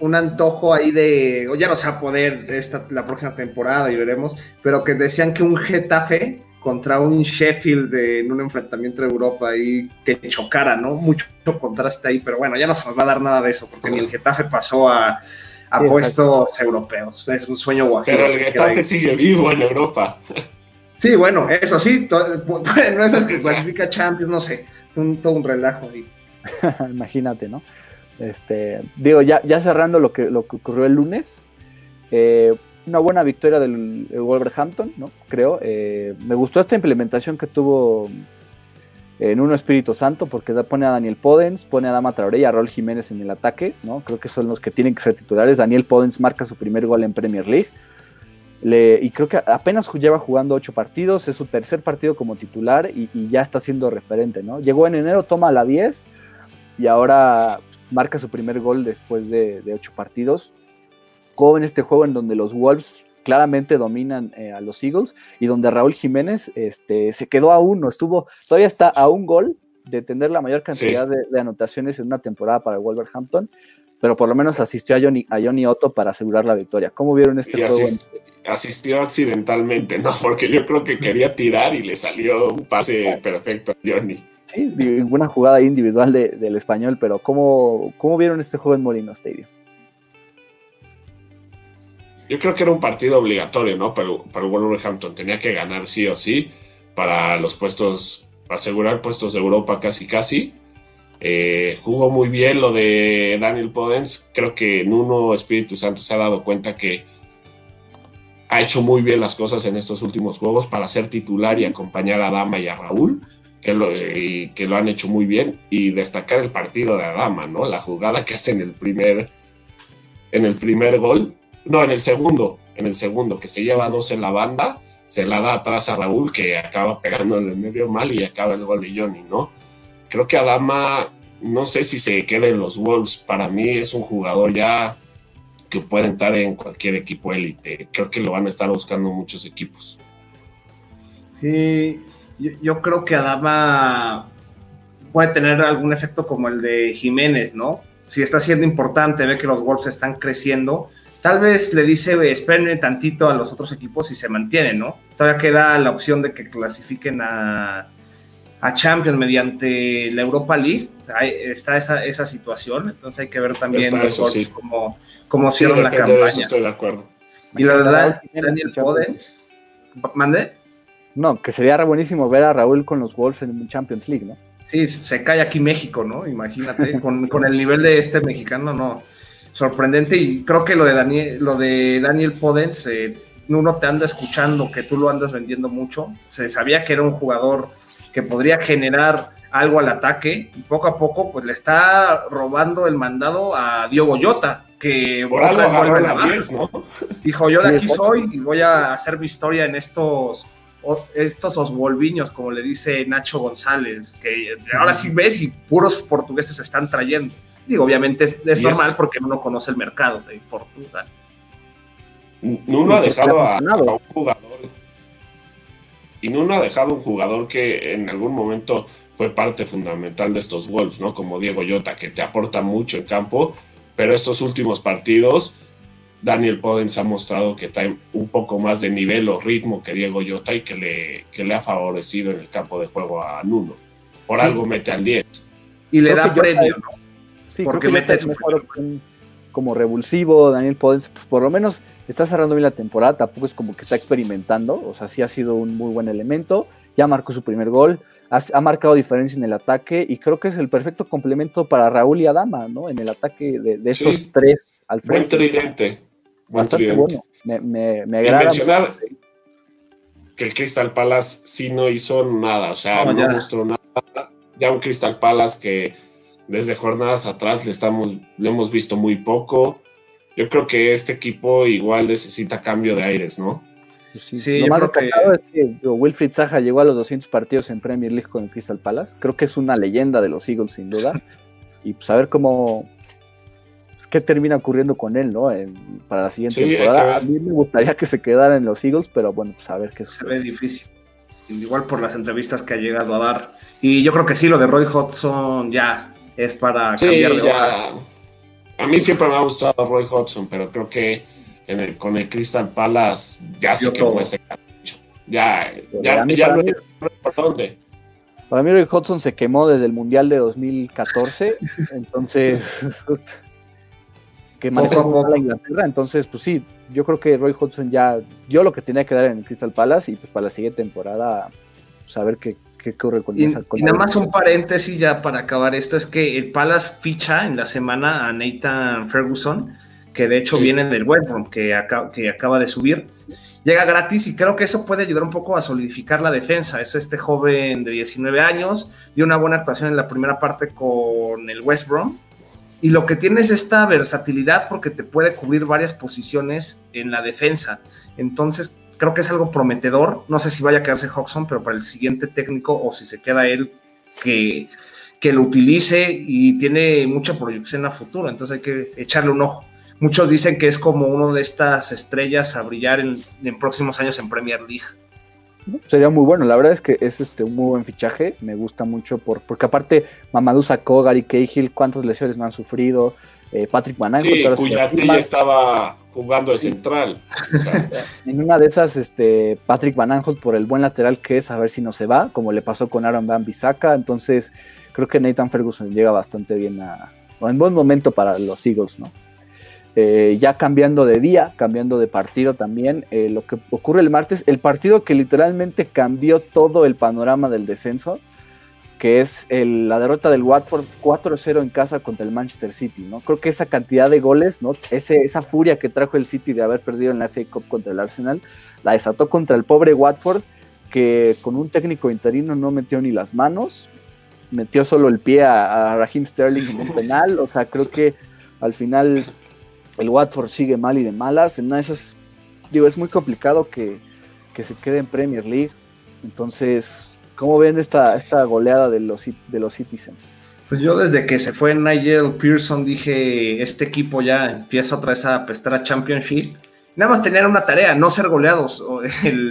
B: un antojo ahí de, ya no se va a poder esta, la próxima temporada y veremos, pero que decían que un Getafe contra un Sheffield en un enfrentamiento de Europa y que chocara, ¿no? Mucho contraste ahí, pero bueno, ya no se nos va a dar nada de eso, porque ni el Getafe pasó a, puestos europeos. Es un sueño guajiro.
C: Pero el Getafe sigue vivo en Europa.
B: Sí, bueno, eso sí, no es el que clasifica Champions, no sé, todo un relajo ahí.
A: Imagínate, ¿no? Este, digo, ya, ya cerrando lo que, lo que ocurrió el lunes, eh, una buena victoria del, Wolverhampton, ¿no? Creo. Eh, me gustó esta implementación que tuvo en Uno Espíritu Santo, porque pone a Daniel Podens, pone a Dama Traoré y a Raúl Jiménez en el ataque, ¿no? Creo que son los que tienen que ser titulares. Daniel Podens marca su primer gol en Premier League. y creo que apenas lleva jugando ocho partidos, es su tercer partido como titular y, ya está siendo referente, ¿no? Llegó en enero, toma la 10 y ahora marca su primer gol después de, de ocho partidos en este juego en donde los Wolves claramente dominan eh, a los Eagles y donde Raúl Jiménez este, se quedó a uno, estuvo, todavía está a un gol de tener la mayor cantidad de, anotaciones en una temporada para el Wolverhampton, pero por lo menos asistió a Johnny, a Johnny Otto para asegurar la victoria. ¿Cómo vieron este juego?
C: asistió accidentalmente, ¿no? Porque yo creo que quería tirar y le salió un pase perfecto a Johnny.
A: Sí, una jugada individual del español, pero ¿cómo, ¿cómo vieron este juego en Molino Stadium?
C: Yo creo que era un partido obligatorio, ¿no? Para, para Wolverhampton. Tenía que ganar sí o sí para los puestos, asegurar puestos de Europa casi casi. Eh, jugó muy bien lo de Daniel Podens. Creo que Nuno Espíritu Santo se ha dado cuenta que ha hecho muy bien las cosas en estos últimos juegos para ser titular y acompañar a Dama y a Raúl, que lo, que lo han hecho muy bien. Y destacar el partido de Adama, ¿no? La jugada que hace en el primer, en el primer gol no, en el segundo, en el segundo, que se lleva dos en la banda, se la da atrás a Raúl, que acaba pegando en el medio mal y acaba el gol de Johnny, ¿no? Creo que Adama, no sé si se quede en los Wolves, para mí es un jugador ya que puede entrar en cualquier equipo élite. Creo que lo van a estar buscando muchos equipos.
B: Sí, yo, creo que Adama puede tener algún efecto como el de Jiménez, ¿no? Si está siendo importante, ve que los Wolves están creciendo, Tal vez le dice, esperen tantito a los otros equipos y se mantiene, ¿no? Todavía queda la opción de que clasifiquen a, a Champions mediante la Europa League. Ahí está esa, esa situación, entonces hay que ver también los cómo, cierran la campaña.
C: estoy de acuerdo.
B: Y lo de Daniel Podens, ¿mande?
A: No, que sería buenísimo ver a Raúl con los Wolves en Champions League, ¿no?
B: Sí, se cae aquí México, ¿no? Imagínate, con, con el nivel de este mexicano, no sorprendente y creo que lo de Daniel, lo de Daniel Podens, eh, uno te anda escuchando que tú lo andas vendiendo mucho, se sabía que era un jugador que podría generar algo al ataque y poco a poco pues le está robando el mandado a Diogo Jota que
C: Por vuelve la ¿no?
B: dijo yo de aquí soy y voy a hacer mi historia en estos estos osvolviños como le dice Nacho González que ahora sí ves y puros portugueses se están trayendo Digo, obviamente es, normal porque uno conoce el mercado de Portugal.
C: Nuno ha dejado a, un jugador. Y Nuno ha dejado un jugador que en algún momento fue parte fundamental de estos Wolves, ¿no? Como Diego Llota, que te aporta mucho en campo, pero estos últimos partidos, Daniel Podens ha mostrado que trae un poco más de nivel o ritmo que Diego Llota y que le, que le ha favorecido en el campo de juego a Nuno. Por algo mete al 10.
B: Y le da premio, ¿no?
A: Sí, porque mete mejor como revulsivo, Daniel Podens, pues, por lo menos está cerrando bien la temporada, tampoco es como que está experimentando, o sea, sí ha sido un muy buen elemento, ya marcó su primer gol, ha, marcado diferencia en el ataque y creo que es el perfecto complemento para Raúl y Adama, ¿no? En el ataque de, esos tres
C: al frente. Buen tridente.
A: Bastante bueno. Me, me, me agrada.
C: mencionar que el Crystal Palace sí no hizo nada, o sea, no, mostró nada. Ya un Crystal Palace que desde jornadas atrás le, estamos, le hemos visto muy poco. Yo creo que este equipo igual necesita cambio de aires, ¿no?
A: Pues sí, lo más destacado es que Wilfried Zaha llegó a los 200 partidos en Premier League con el Crystal Palace. Creo que es una leyenda de los Eagles, sin duda. y pues a ver cómo. Pues, qué termina ocurriendo con él, ¿no? para la siguiente temporada. A mí me gustaría que se quedara en los Eagles, pero bueno, pues a ver qué
B: sucede. Se ve difícil. Igual por las entrevistas que ha llegado a dar. Y yo creo que sí, lo de Roy Hodgson ya es para cambiar de hoja.
C: A mí siempre me ha gustado Roy Hodgson, pero creo que con el Crystal Palace ya se quemó este cartucho. Ya, ya, ya, lo
A: por dónde. Para mí Roy Hodgson se quemó desde el Mundial de 2014, entonces que manejó la Inglaterra, entonces pues sí, yo creo que Roy Hodgson ya dio lo que tenía que dar en el Crystal Palace y pues para la siguiente temporada saber pues, qué, qué ocurre con
B: y, y nada más un paréntesis ya para acabar esto, es que el Palace ficha en la semana a Nathan Ferguson, que de hecho viene del West que, que acaba de subir. Llega gratis y creo que eso puede ayudar un poco a solidificar la defensa. Es este joven de 19 años, dio una buena actuación en la primera parte con el West Brom. Y lo que tiene es esta versatilidad porque te puede cubrir varias posiciones en la defensa. Entonces, creo que es algo prometedor. No sé si vaya a quedarse Hodgson, pero para el siguiente técnico o si se queda él, que, que lo utilice y tiene mucha proyección a futuro. Entonces hay que echarle un ojo. Muchos dicen que es como uno de estas estrellas a brillar en, próximos años en Premier League.
A: Sería muy bueno, la verdad es que es este un muy buen fichaje, me gusta mucho por, porque aparte Mamadou sacó, Gary Cahill, cuántas lesiones no han sufrido, eh, Patrick Mananco.
C: Sí, cuya ya estaba jugando de central.
A: en una de esas, este, Patrick Van por el buen lateral que es, a ver si no se va, como le pasó con Aaron Van Bissaka, entonces creo que Nathan Ferguson llega bastante bien a, en buen momento para los Eagles, ¿no? Eh, ya cambiando de día, cambiando de partido también, eh, lo que ocurre el martes, el partido que literalmente cambió todo el panorama del descenso, que es la derrota del Watford 4-0 en casa contra el Manchester City, ¿no? Creo que esa cantidad de goles, ¿no? Ese, esa furia que trajo el City de haber perdido en la FA Cup contra el Arsenal, la desató contra el pobre Watford, que con un técnico interino no metió ni las manos, metió solo el pie a, Raheem Sterling en un penal, o sea, creo que al final el Watford sigue mal y de malas. En una esas, digo, es muy complicado que, se quede en Premier League. Entonces, ¿cómo ven esta, esta goleada de los, de los Citizens?
B: Pues yo desde que se fue Nigel Pearson dije, este equipo ya empieza otra vez a apestar a Championship. Nada más tener una tarea, no ser goleados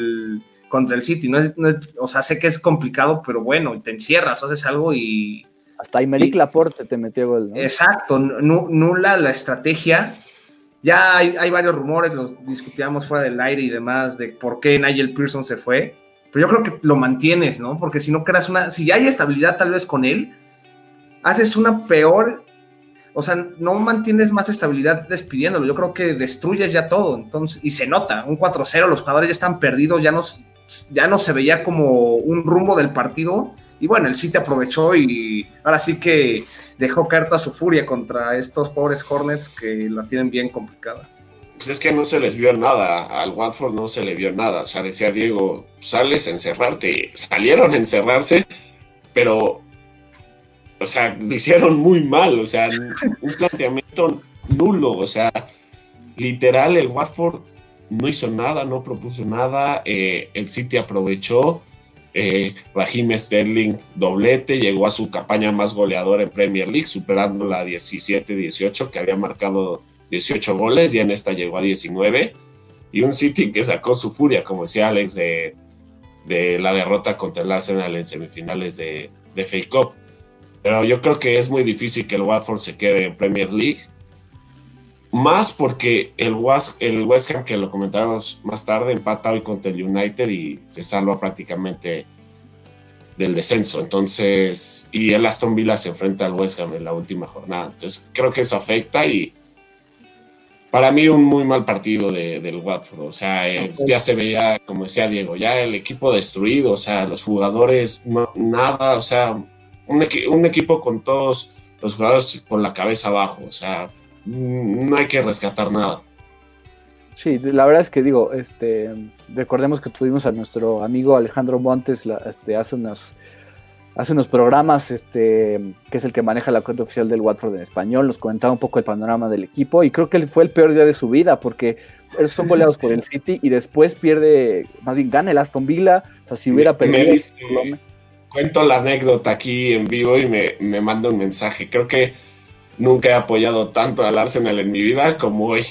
B: contra el City. No es, o sea, sé que es complicado, pero bueno, te encierras, haces algo y...
A: Hasta Imeric Laporte te metió gol.
B: Exacto, nula la estrategia ya hay, varios rumores, los discutíamos fuera del aire y demás, de por qué Nigel Pearson se fue. Pero yo creo que lo mantienes, ¿no? Porque si no creas una. Si ya hay estabilidad tal vez con él, haces una peor. O sea, no mantienes más estabilidad despidiéndolo. Yo creo que destruyes ya todo. Entonces, y se nota, un 4-0, los jugadores ya están perdidos, ya no, ya no se veía como un rumbo del partido. Y bueno, el City aprovechó y ahora sí que dejó caer toda su furia contra estos pobres Hornets que la tienen bien complicada.
C: Pues es que no se les vio nada, al Watford no se le vio nada. O sea, decía Diego, sales a encerrarte. Salieron a encerrarse, pero, o sea, lo hicieron muy mal. O sea, un planteamiento nulo. O sea, literal, el Watford no hizo nada, no propuso nada. Eh, el City aprovechó eh, Sterling doblete, llegó a su campaña más goleadora en Premier League, superando la 17-18, que había marcado 18 goles, y en esta llegó a 19. Y un City que sacó su furia, como decía Alex, de, la derrota contra el Arsenal en semifinales de, de FA Cup. Pero yo creo que es muy difícil que el Watford se quede en Premier League. Más porque el, el West Ham, que lo comentábamos más tarde, empata hoy contra el United y se salva prácticamente del descenso. Entonces, y el Aston Villa se enfrenta al West Ham en la última jornada. Entonces, creo que eso afecta y para mí un muy mal partido del Watford. O sea, eh, ya se veía, como decía Diego, ya el equipo destruido, o sea, los jugadores, nada, o sea, un, un equipo con todos los jugadores con la cabeza abajo, o sea, no hay que rescatar nada.
A: Sí, la verdad es que digo, este, recordemos que tuvimos a nuestro amigo Alejandro Montes este, hace unos, hace unos programas, este, que es el que maneja la cuenta oficial del Watford en español, nos comentaba un poco el panorama del equipo y creo que fue el peor día de su vida porque son goleados por el City y después pierde, más bien gana el Aston Villa, o sea, si hubiera perdido...
C: cuento la anécdota aquí en vivo y me, me manda un mensaje, creo que nunca he apoyado tanto al Arsenal en mi vida como hoy.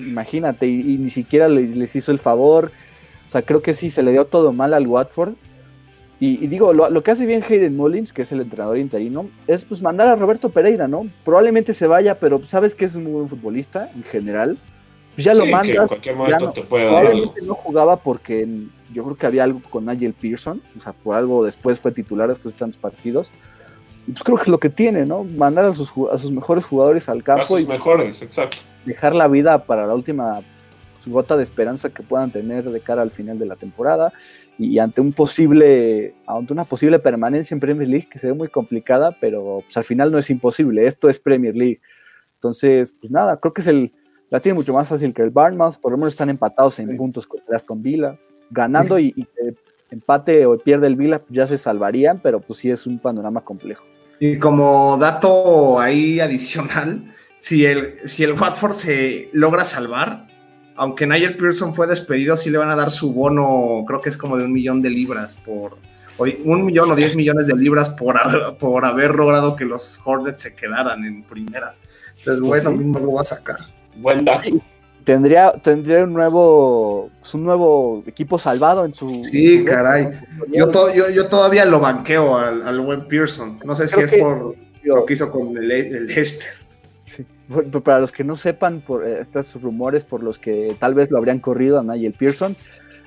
A: imagínate, y, ni siquiera les, hizo el favor. O sea, creo que sí, se le dio todo mal al Watford. Y, digo, lo, que hace bien Hayden Mullins, que es el entrenador interino, es pues mandar a Roberto Pereira, ¿no? Probablemente se vaya, pero sabes que es un muy buen futbolista en general. Pues ya lo manda.
C: en cualquier momento te puede dar algo.
A: no jugaba porque yo creo que había algo con Nigel Pearson, o sea, por algo después fue titular después de tantos partidos. Y pues creo que es lo que tiene, ¿no? Mandar a sus, a sus mejores jugadores al campo. A
C: sus mejores, exacto
A: dejar la vida para la última gota de esperanza que puedan tener de cara al final de la temporada y ante un posible ante una posible permanencia en Premier League que se ve muy complicada pero pues, al final no es imposible. Esto es Premier League. Entonces pues nada creo que es el la tiene mucho más fácil que el Barnmouth por lo menos están empatados en puntos con Aston Villa. Ganando y, empate o pierde el Villa pues, ya se salvarían pero pues sí es un panorama complejo.
B: Y como dato ahí adicional si el, si el Watford se logra salvar, aunque Nigel Pearson fue despedido, sí le van a dar su bono, creo que es como de un millón de libras por, un millón o diez millones de libras por, por haber logrado que los Hornets se quedaran en primera. Entonces, pues bueno, mismo lo va a sacar.
C: Buen dato.
A: Tendría, tendría un nuevo pues, un nuevo equipo salvado en su.
B: Sí, caray. Yo, yo, todavía lo banqueo al, al buen Pearson. No sé si es por lo que hizo con el, el Leicester.
A: Para los que no sepan por eh, estos rumores por los que tal vez lo habrían corrido a Nigel Pearson,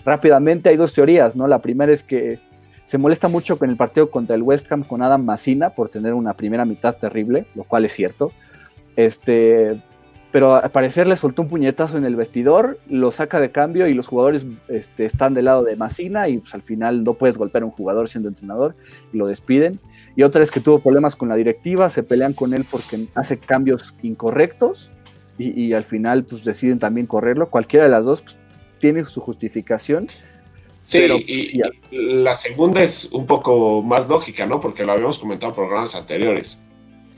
A: rápidamente hay dos teorías, ¿no? La primera es que se molesta mucho con el partido contra el West Ham con Adam Massina por tener una primera mitad terrible, lo cual es cierto. Este, pero al parecer le soltó un puñetazo en el vestidor, lo saca de cambio y los jugadores este, están del lado de Massina y pues, al final no puedes golpear a un jugador siendo entrenador y lo despiden. Y otra es que tuvo problemas con la directiva, se pelean con él porque hace cambios incorrectos y, al final pues deciden también correrlo. Cualquiera de las dos pues, tiene su justificación.
C: Sí, y, la segunda es un poco más lógica, ¿no? Porque lo habíamos comentado en programas anteriores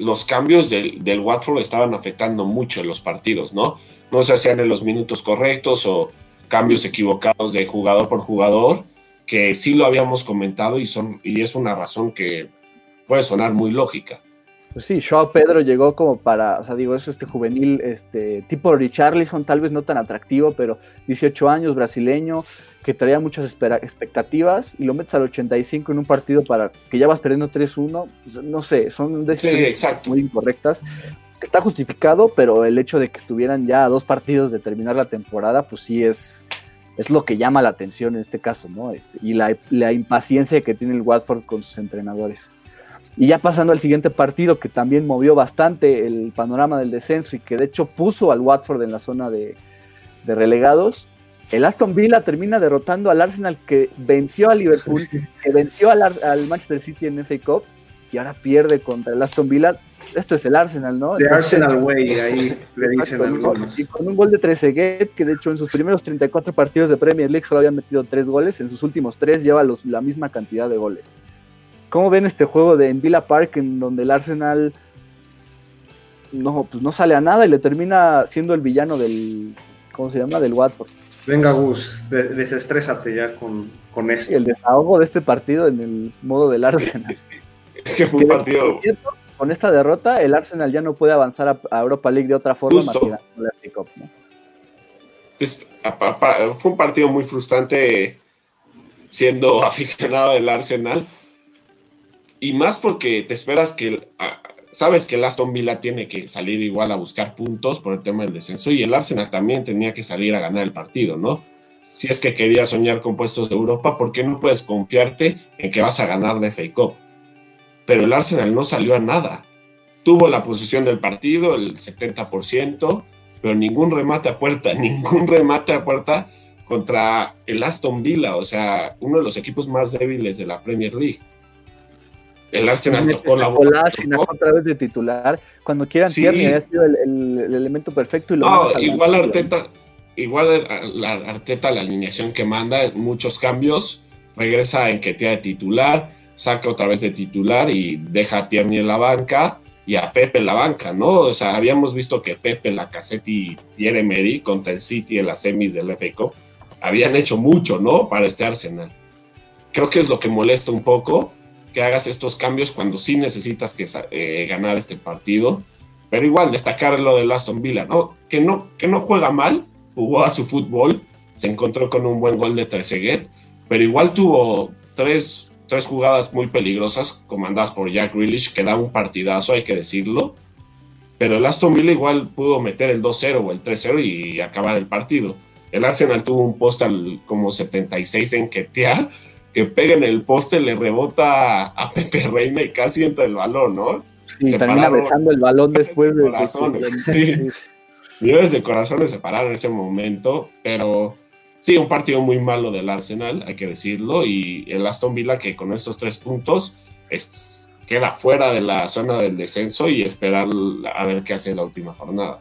C: los cambios del, del, Watford estaban afectando mucho en los partidos, ¿no? No se hacían en los minutos correctos o cambios equivocados de jugador por jugador, que sí lo habíamos comentado y, son, y es una razón que puede sonar muy lógica.
A: Pues sí, Joao Pedro llegó como para, o sea, digo, eso este juvenil, este tipo Richarlison, tal vez no tan atractivo, pero 18 años, brasileño, que traía muchas expectativas y lo metes al 85 en un partido para que ya vas perdiendo 3-1, pues, no sé, son decisiones muy incorrectas. Está justificado, pero el hecho de que estuvieran ya a dos partidos de terminar la temporada, pues sí es, es lo que llama la atención en este caso, ¿no? Este, y la, la impaciencia que tiene el Watford con sus entrenadores. Y ya pasando al siguiente partido, que también movió bastante el panorama del descenso y que de hecho puso al Watford en la zona de, relegados, el Aston Villa termina derrotando al Arsenal que venció a Liverpool, que venció al, Manchester City en FA Cup y ahora pierde contra el Aston Villa. Esto es el Arsenal, ¿no?
B: De Arsenal Way, ahí le dicen algunos.
A: Y con un gol de Trezeguet, que de hecho en sus primeros 34 partidos de Premier League solo había metido 3 goles, en sus últimos 3 lleva los, la misma cantidad de goles. ¿Cómo ven este juego de en Villa Park en donde el Arsenal no, pues no sale a nada y le termina siendo el villano del, ¿cómo se llama? Del Watford.
B: Venga, Gus, desestrésate ya con, con esto.
A: El desahogo de este partido en el modo del Arsenal.
C: Es que fue un partido.
A: Con esta derrota, el Arsenal ya no puede avanzar a, Europa League de otra forma más que la Cup, ¿no?
C: fue un partido muy frustrante siendo aficionado del Arsenal y más porque te esperas que, sabes que el Aston Villa tiene que salir igual a buscar puntos por el tema del descenso y el Arsenal también tenía que salir a ganar el partido, ¿no? Si es que quería soñar con puestos de Europa, ¿por qué no puedes confiarte en que vas a ganar de FA Cup? Pero el Arsenal no salió a nada. Tuvo la posición del partido, el 70%, pero ningún remate a puerta, ningún remate a puerta contra el Aston Villa, o sea, uno de los equipos más débiles de la Premier League. El Arsenal tocó la
A: bola. otra vez de titular. Cuando quieran sí. Tierney ha sido el, elemento perfecto. Y lo
C: igual Arteta, igual la Arteta, la alineación que manda, muchos cambios, regresa en que de titular, saca otra vez de titular y deja a Tierney en la banca y a Pepe en la banca, ¿no? O sea, habíamos visto que Pepe, la y Pierre Emery contra el City en las semis del FA Cup habían hecho mucho, ¿no? Para este Arsenal. Creo que es lo que molesta un poco que hagas estos cambios cuando sí necesitas que, eh, ganar este partido. Pero igual, destacar lo de Aston Villa, ¿no? Que, ¿no? que no juega mal, jugó a su fútbol, se encontró con un buen gol de Trezeguet, pero igual tuvo tres, tres jugadas muy peligrosas comandadas por Jack Grealish, que da un partidazo, hay que decirlo. Pero el Aston Villa igual pudo meter el 2-0 o el 3-0 y acabar el partido. El Arsenal tuvo un post al como 76 en Ketia, que pega en el poste, le rebota a Pepe Reina y casi entra el balón, ¿no?
A: Y termina besando el balón después de.
C: Corazones, sí. Millones de corazones se pararon en ese momento, pero sí, un partido muy malo del Arsenal, hay que decirlo, y el Aston Villa que con estos tres puntos queda fuera de la zona del descenso y esperar a ver qué hace la última jornada.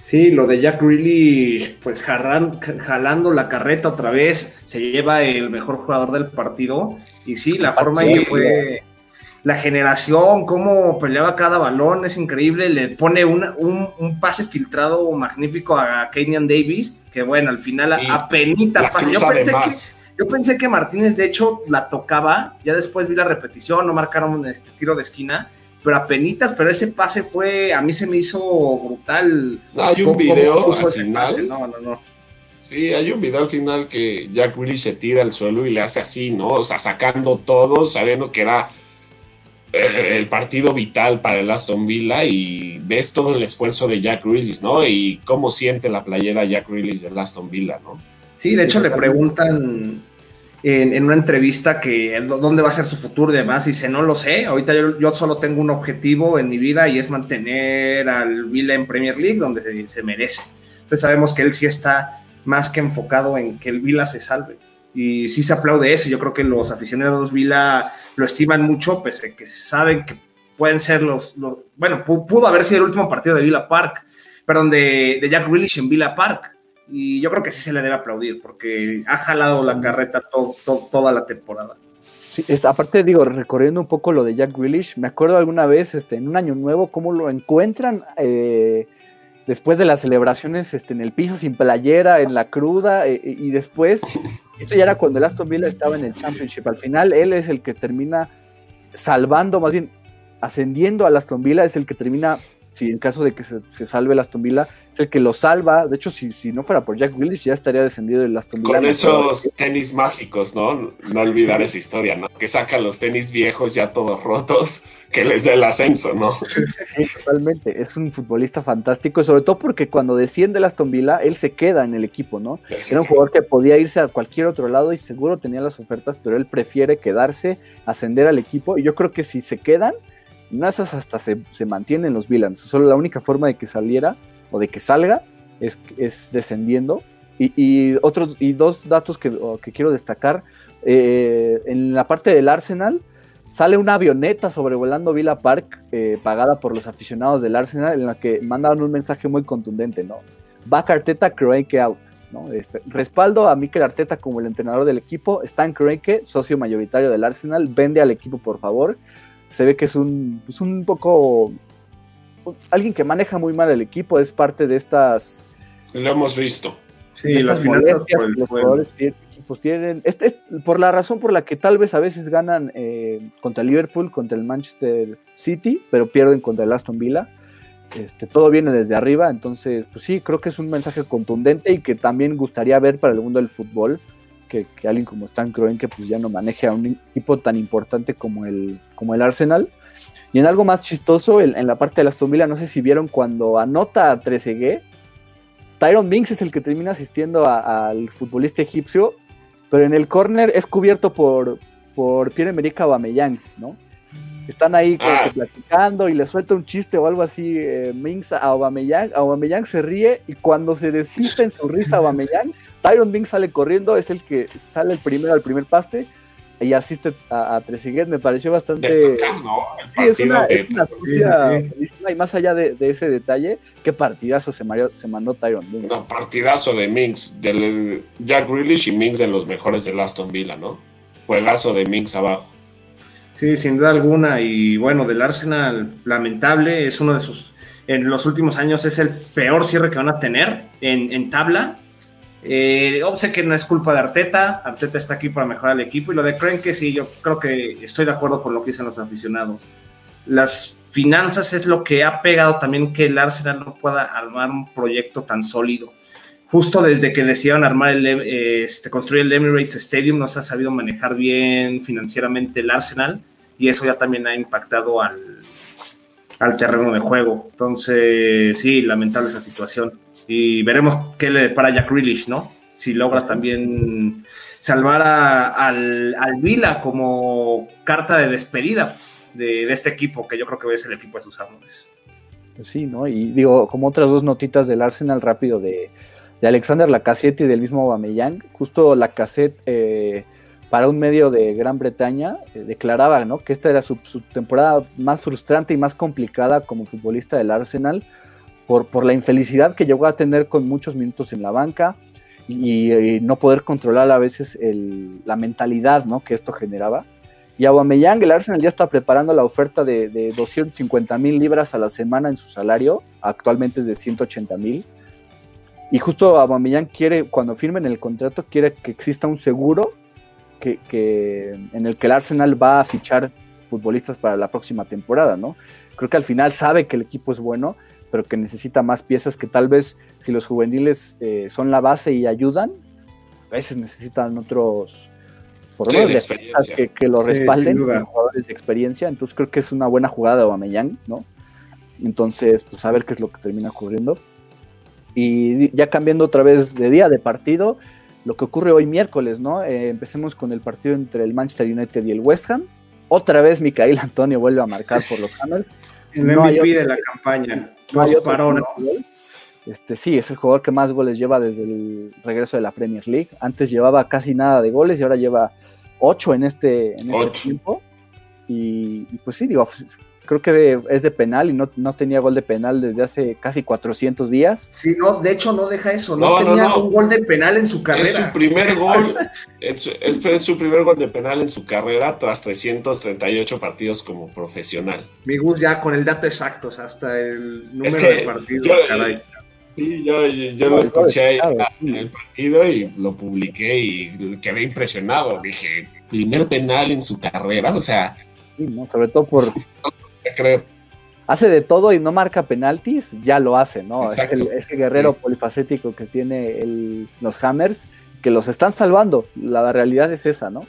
B: Sí, lo de Jack Reilly, pues jalando la carreta otra vez, se lleva el mejor jugador del partido. Y sí, la forma en que fue la generación, cómo peleaba cada balón, es increíble. Le pone un, pase filtrado magnífico a Kenyan Davis, que bueno, al final apenita Yo pensé, que, yo pensé que Martínez, de hecho, la tocaba. Ya después vi la repetición, no marcaron este tiro de esquina pero apenitas, pero ese pase fue, a mí se me hizo brutal.
C: hay un video al final. No, no, no. Sí, hay un video al final que Jack Willis se tira al suelo y le hace así, ¿no? O sea, sacando todo, sabiendo que era eh, el partido vital para el Aston Villa y ves todo el esfuerzo de Jack Willis, ¿no? Y cómo siente la playera Jack Willis del Aston Villa, ¿no?
B: Sí, de hecho le preguntan en, una entrevista que dónde va a ser su futuro y demás, y dice, no lo sé, ahorita yo, solo tengo un objetivo en mi vida y es mantener al Villa en Premier League donde se, merece. Entonces sabemos que él sí está más que enfocado en que el Villa se salve. Y sí se aplaude eso, yo creo que los aficionados Villa lo estiman mucho, pese a que saben que pueden ser los, bueno, pudo haber sido el último partido de Villa Park, perdón, de, de Jack Grealish en Villa Park y yo creo que sí se le debe aplaudir porque ha jalado la carreta toda la temporada.
A: Sí, aparte, digo, recorriendo un poco lo de Jack Willish, me acuerdo alguna vez este, en un año nuevo cómo lo encuentran eh, después de las celebraciones este, en el piso sin playera, en la cruda, eh, y después, esto ya era cuando el Aston Villa estaba en el Championship. Al final, él es el que termina salvando, más bien ascendiendo al Aston Villa, es el que termina si en caso de que se, salve el Aston Villa, es el que lo salva. De hecho, si, si no fuera por Jack Willis, ya estaría descendido el Aston Villa.
C: Con esos tenis mágicos, ¿no? No olvidar esa historia, ¿no? Que saca los tenis viejos ya todos rotos, que les dé el ascenso, ¿no?
A: Sí, totalmente. Es un futbolista fantástico, sobre todo porque cuando desciende el Aston Villa, él se queda en el equipo, ¿no? Era un jugador que podía irse a cualquier otro lado y seguro tenía las ofertas, pero él prefiere quedarse, ascender al equipo. Y yo creo que si se quedan, Nazas hasta se, se mantienen los Villans. Solo la única forma de que saliera o de que salga es, es descendiendo. Y, otros, y dos datos que, quiero destacar. Eh, en la parte del Arsenal sale una avioneta sobrevolando Villa Park eh, pagada por los aficionados del Arsenal en la que mandan un mensaje muy contundente, ¿no? Back Arteta, Kroenke out. ¿no? Este, respaldo a Mikel Arteta como el entrenador del equipo. Stan Kroenke, socio mayoritario del Arsenal, vende al equipo por favor se ve que es un, pues un poco alguien que maneja muy mal el equipo, es parte de estas.
C: Lo hemos visto.
B: Sí, las finanzas
A: por los jugadores equipos tienen. Este es por la razón por la que tal vez a veces ganan eh, contra el Liverpool, contra el Manchester City, pero pierden contra el Aston Villa. Este, todo viene desde arriba, entonces, pues sí, creo que es un mensaje contundente y que también gustaría ver para el mundo del fútbol que, alguien como Stan Kroenke pues ya no maneje a un equipo tan importante como el, como el Arsenal. Y en algo más chistoso, en, la parte de la Aston no sé si vieron cuando anota a Trezeguet, Tyron Binks es el que termina asistiendo al futbolista egipcio, pero en el córner es cubierto por, por Pierre-Emerick Aubameyang, ¿no? Están ahí ah. platicando y le suelta un chiste o algo así, eh, Minks a Aubameyang, Aubameyang se ríe y cuando se despista en su risa Aubameyang, Tyron Minks sale corriendo, es el que sale el primero al primer paste y asiste a, a me pareció bastante.
C: sí,
A: es una, y más allá de, ese detalle, qué partidazo se, se mandó Tyron
C: Minks. partidazo de Minks, del Jack Grealish y Minks de los mejores de Aston Villa, ¿no? Juegazo de Minks abajo.
B: Sí, sin duda alguna. Y bueno, del Arsenal, lamentable, es uno de sus. En los últimos años es el peor cierre que van a tener en, tabla eh, que no es culpa de Arteta, Arteta está aquí para mejorar el equipo y lo de Krenke sí, yo creo que estoy de acuerdo con lo que dicen los aficionados. Las finanzas es lo que ha pegado también que el Arsenal no pueda armar un proyecto tan sólido. Justo desde que decidieron armar el, este, construir el Emirates Stadium no se ha sabido manejar bien financieramente el Arsenal y eso ya también ha impactado al, al terreno de juego. Entonces, sí, lamentable esa situación y veremos qué le depara Jack Grealish, ¿no? Si logra también salvar al, Vila como carta de despedida de, este equipo, que yo creo que es el equipo de sus amores.
A: Pues sí, ¿no? Y digo, como otras dos notitas del Arsenal rápido de, Alexander Lacassette y del mismo Aubameyang, justo Lacassette eh, para un medio de Gran Bretaña eh, declaraba, ¿no? Que esta era su, su temporada más frustrante y más complicada como futbolista del Arsenal, por, la infelicidad que llegó a tener con muchos minutos en la banca y, no poder controlar a veces la mentalidad ¿no? que esto generaba. Y Aubameyang, el Arsenal ya está preparando la oferta de, de 250 mil libras a la semana en su salario, actualmente es de 180 mil. Y justo Aubameyang quiere, cuando firmen el contrato, quiere que exista un seguro que, que, en el que el Arsenal va a fichar futbolistas para la próxima temporada, ¿no? Creo que al final sabe que el equipo es bueno pero que necesita más piezas que tal vez si los juveniles eh, son la base y ayudan, a veces necesitan otros por lo menos que, que, lo respalden, jugadores de experiencia, entonces creo que es una buena jugada de Aubameyang, ¿no? Entonces, pues a ver qué es lo que termina ocurriendo. Y ya cambiando otra vez de día de partido, lo que ocurre hoy miércoles, ¿no? Eh, empecemos con el partido entre el Manchester United y el West Ham. Otra vez Micael Antonio vuelve a marcar por los Hammers.
B: El no MVP de la campaña.
A: Este, sí, es el jugador que más goles lleva desde el regreso de la Premier League. Antes llevaba casi nada de goles y ahora lleva 8 en este, en este tiempo. Y, pues sí, digo, creo que es de penal y no, no, tenía gol de penal desde hace casi 400 días.
B: Sí, no, de hecho no deja eso, no, tenía un gol de penal en su carrera.
C: Es su primer gol, es, su primer gol de penal en su carrera tras 338 partidos como profesional.
B: Mi Gus ya con el dato exacto, hasta el número de partidos,
C: Sí, yo, yo, lo escuché en el partido y lo publiqué y quedé impresionado. Dije, primer penal en su carrera, o sea...
A: sobre todo por,
C: creo.
A: Hace de todo y no marca penaltis, ya lo hace, ¿no? Es ese guerrero polifacético que tiene los Hammers, que los están salvando. La realidad es esa, ¿no?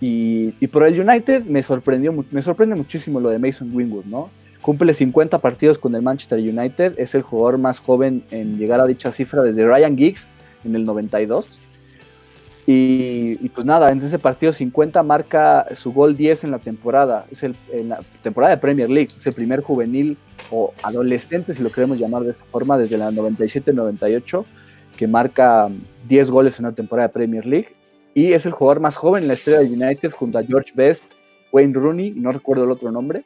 A: Y, por el United me sorprendió, me sorprende muchísimo lo de Mason Greenwood, ¿no? Cumple 50 partidos con el Manchester United, es el jugador más joven en llegar a dicha cifra desde Ryan Giggs en el 92. Y, pues nada, en ese partido 50 marca su gol 10 en la temporada. Es el, en la temporada de Premier League. Es el primer juvenil o adolescente, si lo queremos llamar de esta forma, desde la 97-98, que marca 10 goles en la temporada de Premier League. Y es el jugador más joven en la historia de United junto a George Best, Wayne Rooney, no recuerdo el otro nombre,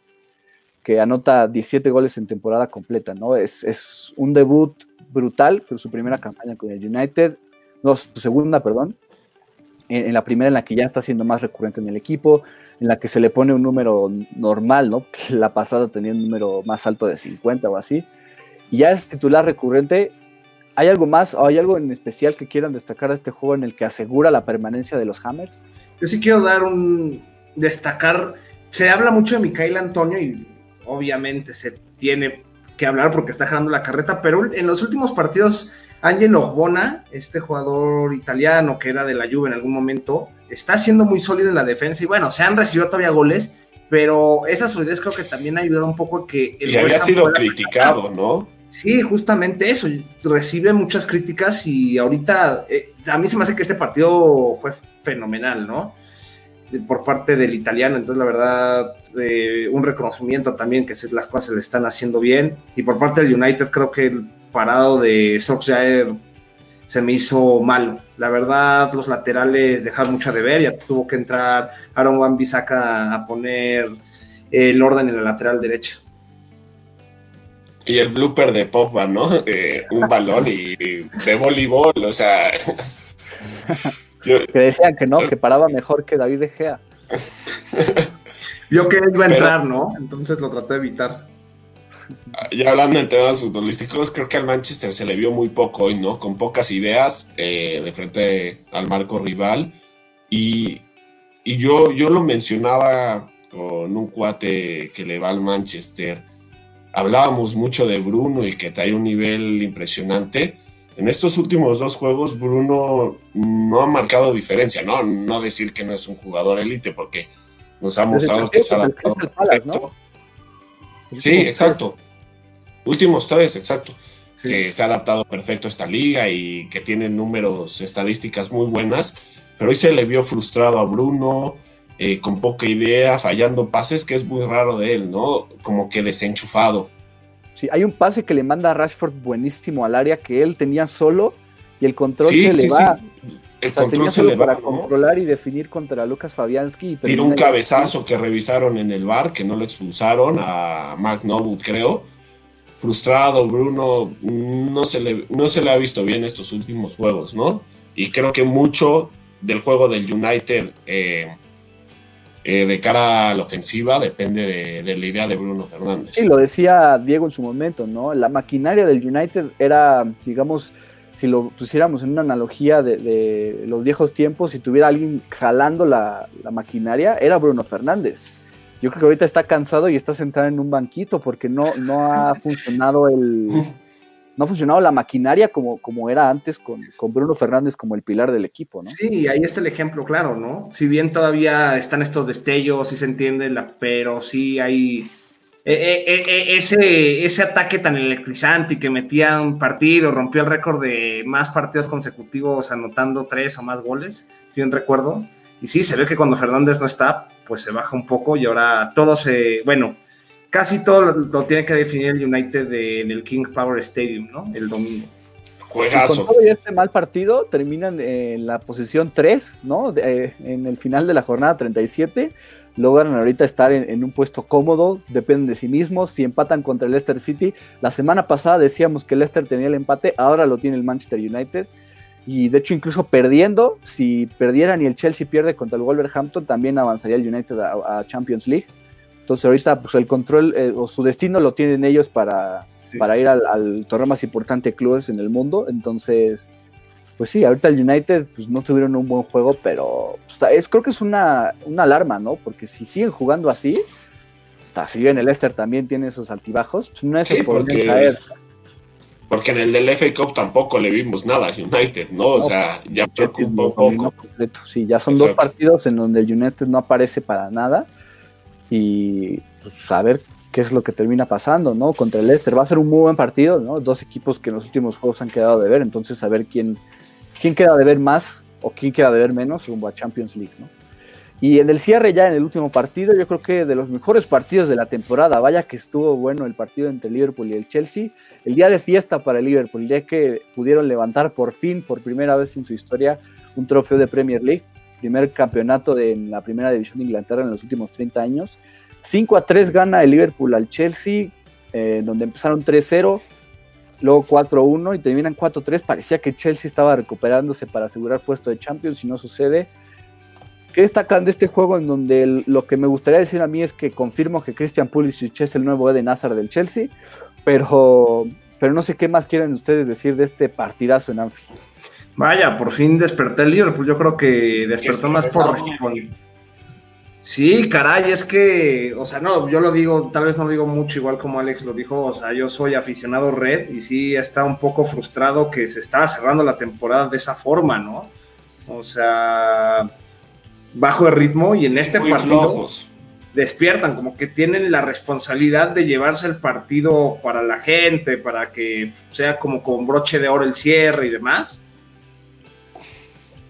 A: que anota 17 goles en temporada completa. ¿no? Es, es un debut brutal, pero su primera campaña con el United, no, su segunda, perdón en, la primera en la que ya está siendo más recurrente en el equipo, en la que se le pone un número normal, ¿no? La pasada tenía un número más alto de 50 o así. Y ya es titular recurrente. ¿Hay algo más o hay algo en especial que quieran destacar de este juego en el que asegura la permanencia de los Hammers?
B: Yo sí quiero dar un destacar. Se habla mucho de Micael Antonio y obviamente se tiene que hablar porque está jalando la carreta, pero en los últimos partidos Angelo Bona, este jugador italiano que era de la Juve en algún momento, está siendo muy sólido en la defensa y bueno, se han recibido todavía goles, pero esa solidez creo que también ha ayudado un poco a que...
C: El y había sido criticado, ¿no?
B: Sí, justamente eso, recibe muchas críticas y ahorita eh, a mí se me hace que este partido fue fenomenal, ¿no? por parte del italiano, entonces la verdad, eh, un reconocimiento también que las cosas se le están haciendo bien y por parte del United creo que el parado de Solskjaer se me hizo malo. La verdad, los laterales dejaron mucho de ver, ya tuvo que entrar Aaron Wan Bissaka a poner el orden en la lateral derecha.
C: Y el blooper de Pogba, ¿no? un balón y de voleibol, o sea.
A: que decían que no, que paraba mejor que David De Gea.
B: Yo que iba a entrar, ¿no? Entonces lo traté de evitar.
C: Ya hablando en temas futbolísticos, creo que al Manchester se le vio muy poco hoy, ¿no? Con pocas ideas eh, de frente al marco rival. Y, y yo, yo lo mencionaba con un cuate que le va al Manchester. Hablábamos mucho de Bruno y que trae un nivel impresionante. En estos últimos dos juegos, Bruno no ha marcado diferencia, ¿no? No decir que no es un jugador élite, porque nos ha mostrado que se ha adaptado perfecto. Sí, exacto. Últimos tres, exacto. Que se ha adaptado perfecto a esta liga y que tiene números, estadísticas muy buenas. Pero hoy se le vio frustrado a Bruno, eh, con poca idea, fallando pases, que es muy raro de él, ¿no? Como que desenchufado.
A: Sí, hay un pase que le manda a Rashford buenísimo al área que él tenía solo y el control se le va. El control se le va, para controlar y definir contra Lucas Fabianski.
C: Tiene un cabezazo que revisaron en el bar, que no lo expulsaron a Mark Noble, creo. Frustrado, Bruno, no se, le, no se le ha visto bien estos últimos juegos, ¿no? Y creo que mucho del juego del United eh, eh, de cara a la ofensiva depende de, la idea de Bruno Fernández.
A: Sí, lo decía Diego en su momento, ¿no? La maquinaria del United era, digamos, si lo pusiéramos en una analogía de, los viejos tiempos, si tuviera alguien jalando la, maquinaria, era Bruno Fernández. Yo creo que ahorita está cansado y está sentado en un banquito porque no, no ha funcionado el no ha funcionado la maquinaria como, como era antes con, con, Bruno Fernández como el pilar del equipo, ¿no?
B: Sí, ahí está el ejemplo claro, ¿no? Si bien todavía están estos destellos, sí se entiende, la, pero sí hay eh, eh, eh, ese, ese ataque tan electrizante y que metía un partido, rompió el récord de más partidos consecutivos anotando tres o más goles, si bien recuerdo. Y sí, se ve que cuando Fernández no está, pues se baja un poco y ahora todo se, bueno, casi todo lo, tiene que definir el United en el King Power Stadium, ¿no? El domingo.
A: Juegazo. con todo este mal partido, terminan en la posición 3, ¿no? en el final de la jornada 37 logran ahorita estar en, un puesto cómodo, dependen de sí mismos, si empatan contra el Leicester City, la semana pasada decíamos que el Leicester tenía el empate, ahora lo tiene el Manchester United, y de hecho incluso perdiendo, si perdieran y el Chelsea pierde contra el Wolverhampton, también avanzaría el United a, Champions League. Entonces ahorita pues el control eh, o su destino lo tienen ellos para, para ir al, al torneo más importante de clubes en el mundo, entonces pues sí, ahorita el United pues, no tuvieron un buen juego, pero pues, es, creo que es una, alarma, ¿no? Porque si siguen jugando así, si bien el Leicester también tiene esos altibajos, pues no es sí,
C: porque, caer. Porque en el del FA Cup tampoco le vimos nada a United, ¿no? O sea, ya preocupa un poco.
A: Sí, ya son dos partidos en donde el United no aparece para nada y pues a ver qué es lo que termina pasando, ¿no? Contra el Leicester va a ser un muy buen partido, ¿no? Dos equipos que en los últimos juegos han quedado de ver, entonces a ver quién quién queda de ver más o quién queda de ver menos rumbo a Champions League, ¿no? Y en el cierre ya en el último partido, yo creo que de los mejores partidos de la temporada, vaya que estuvo bueno el partido entre Liverpool y el Chelsea, el día de fiesta para el Liverpool, ya que pudieron levantar por fin, por primera vez en su historia, un trofeo de Premier League, primer campeonato de, en la primera división de Inglaterra en los últimos 30 años. 5 a 3 gana el Liverpool al Chelsea, eh, donde empezaron 3-0, luego 4-1 y terminan 4-3. Parecía que Chelsea estaba recuperándose para asegurar puesto de Champions y no sucede. ¿Qué destacan de este juego en donde lo que me gustaría decir a mí es que confirmo que Christian Pulisic es el nuevo Eden Hazard del Chelsea, pero, pero no sé qué más quieren ustedes decir de este partidazo en Anfield.
B: Vaya, por fin desperté el Liverpool, yo creo que despertó más por, Sí, caray, es que, o sea, no, yo lo digo, tal vez no lo digo mucho, igual como Alex lo dijo, o sea, yo soy aficionado red y sí está un poco frustrado que se está cerrando la temporada de esa forma, ¿no? O sea, bajo el ritmo y en este partido despiertan, como que tienen la responsabilidad de llevarse el partido para la gente, para que sea como con broche de oro el cierre y demás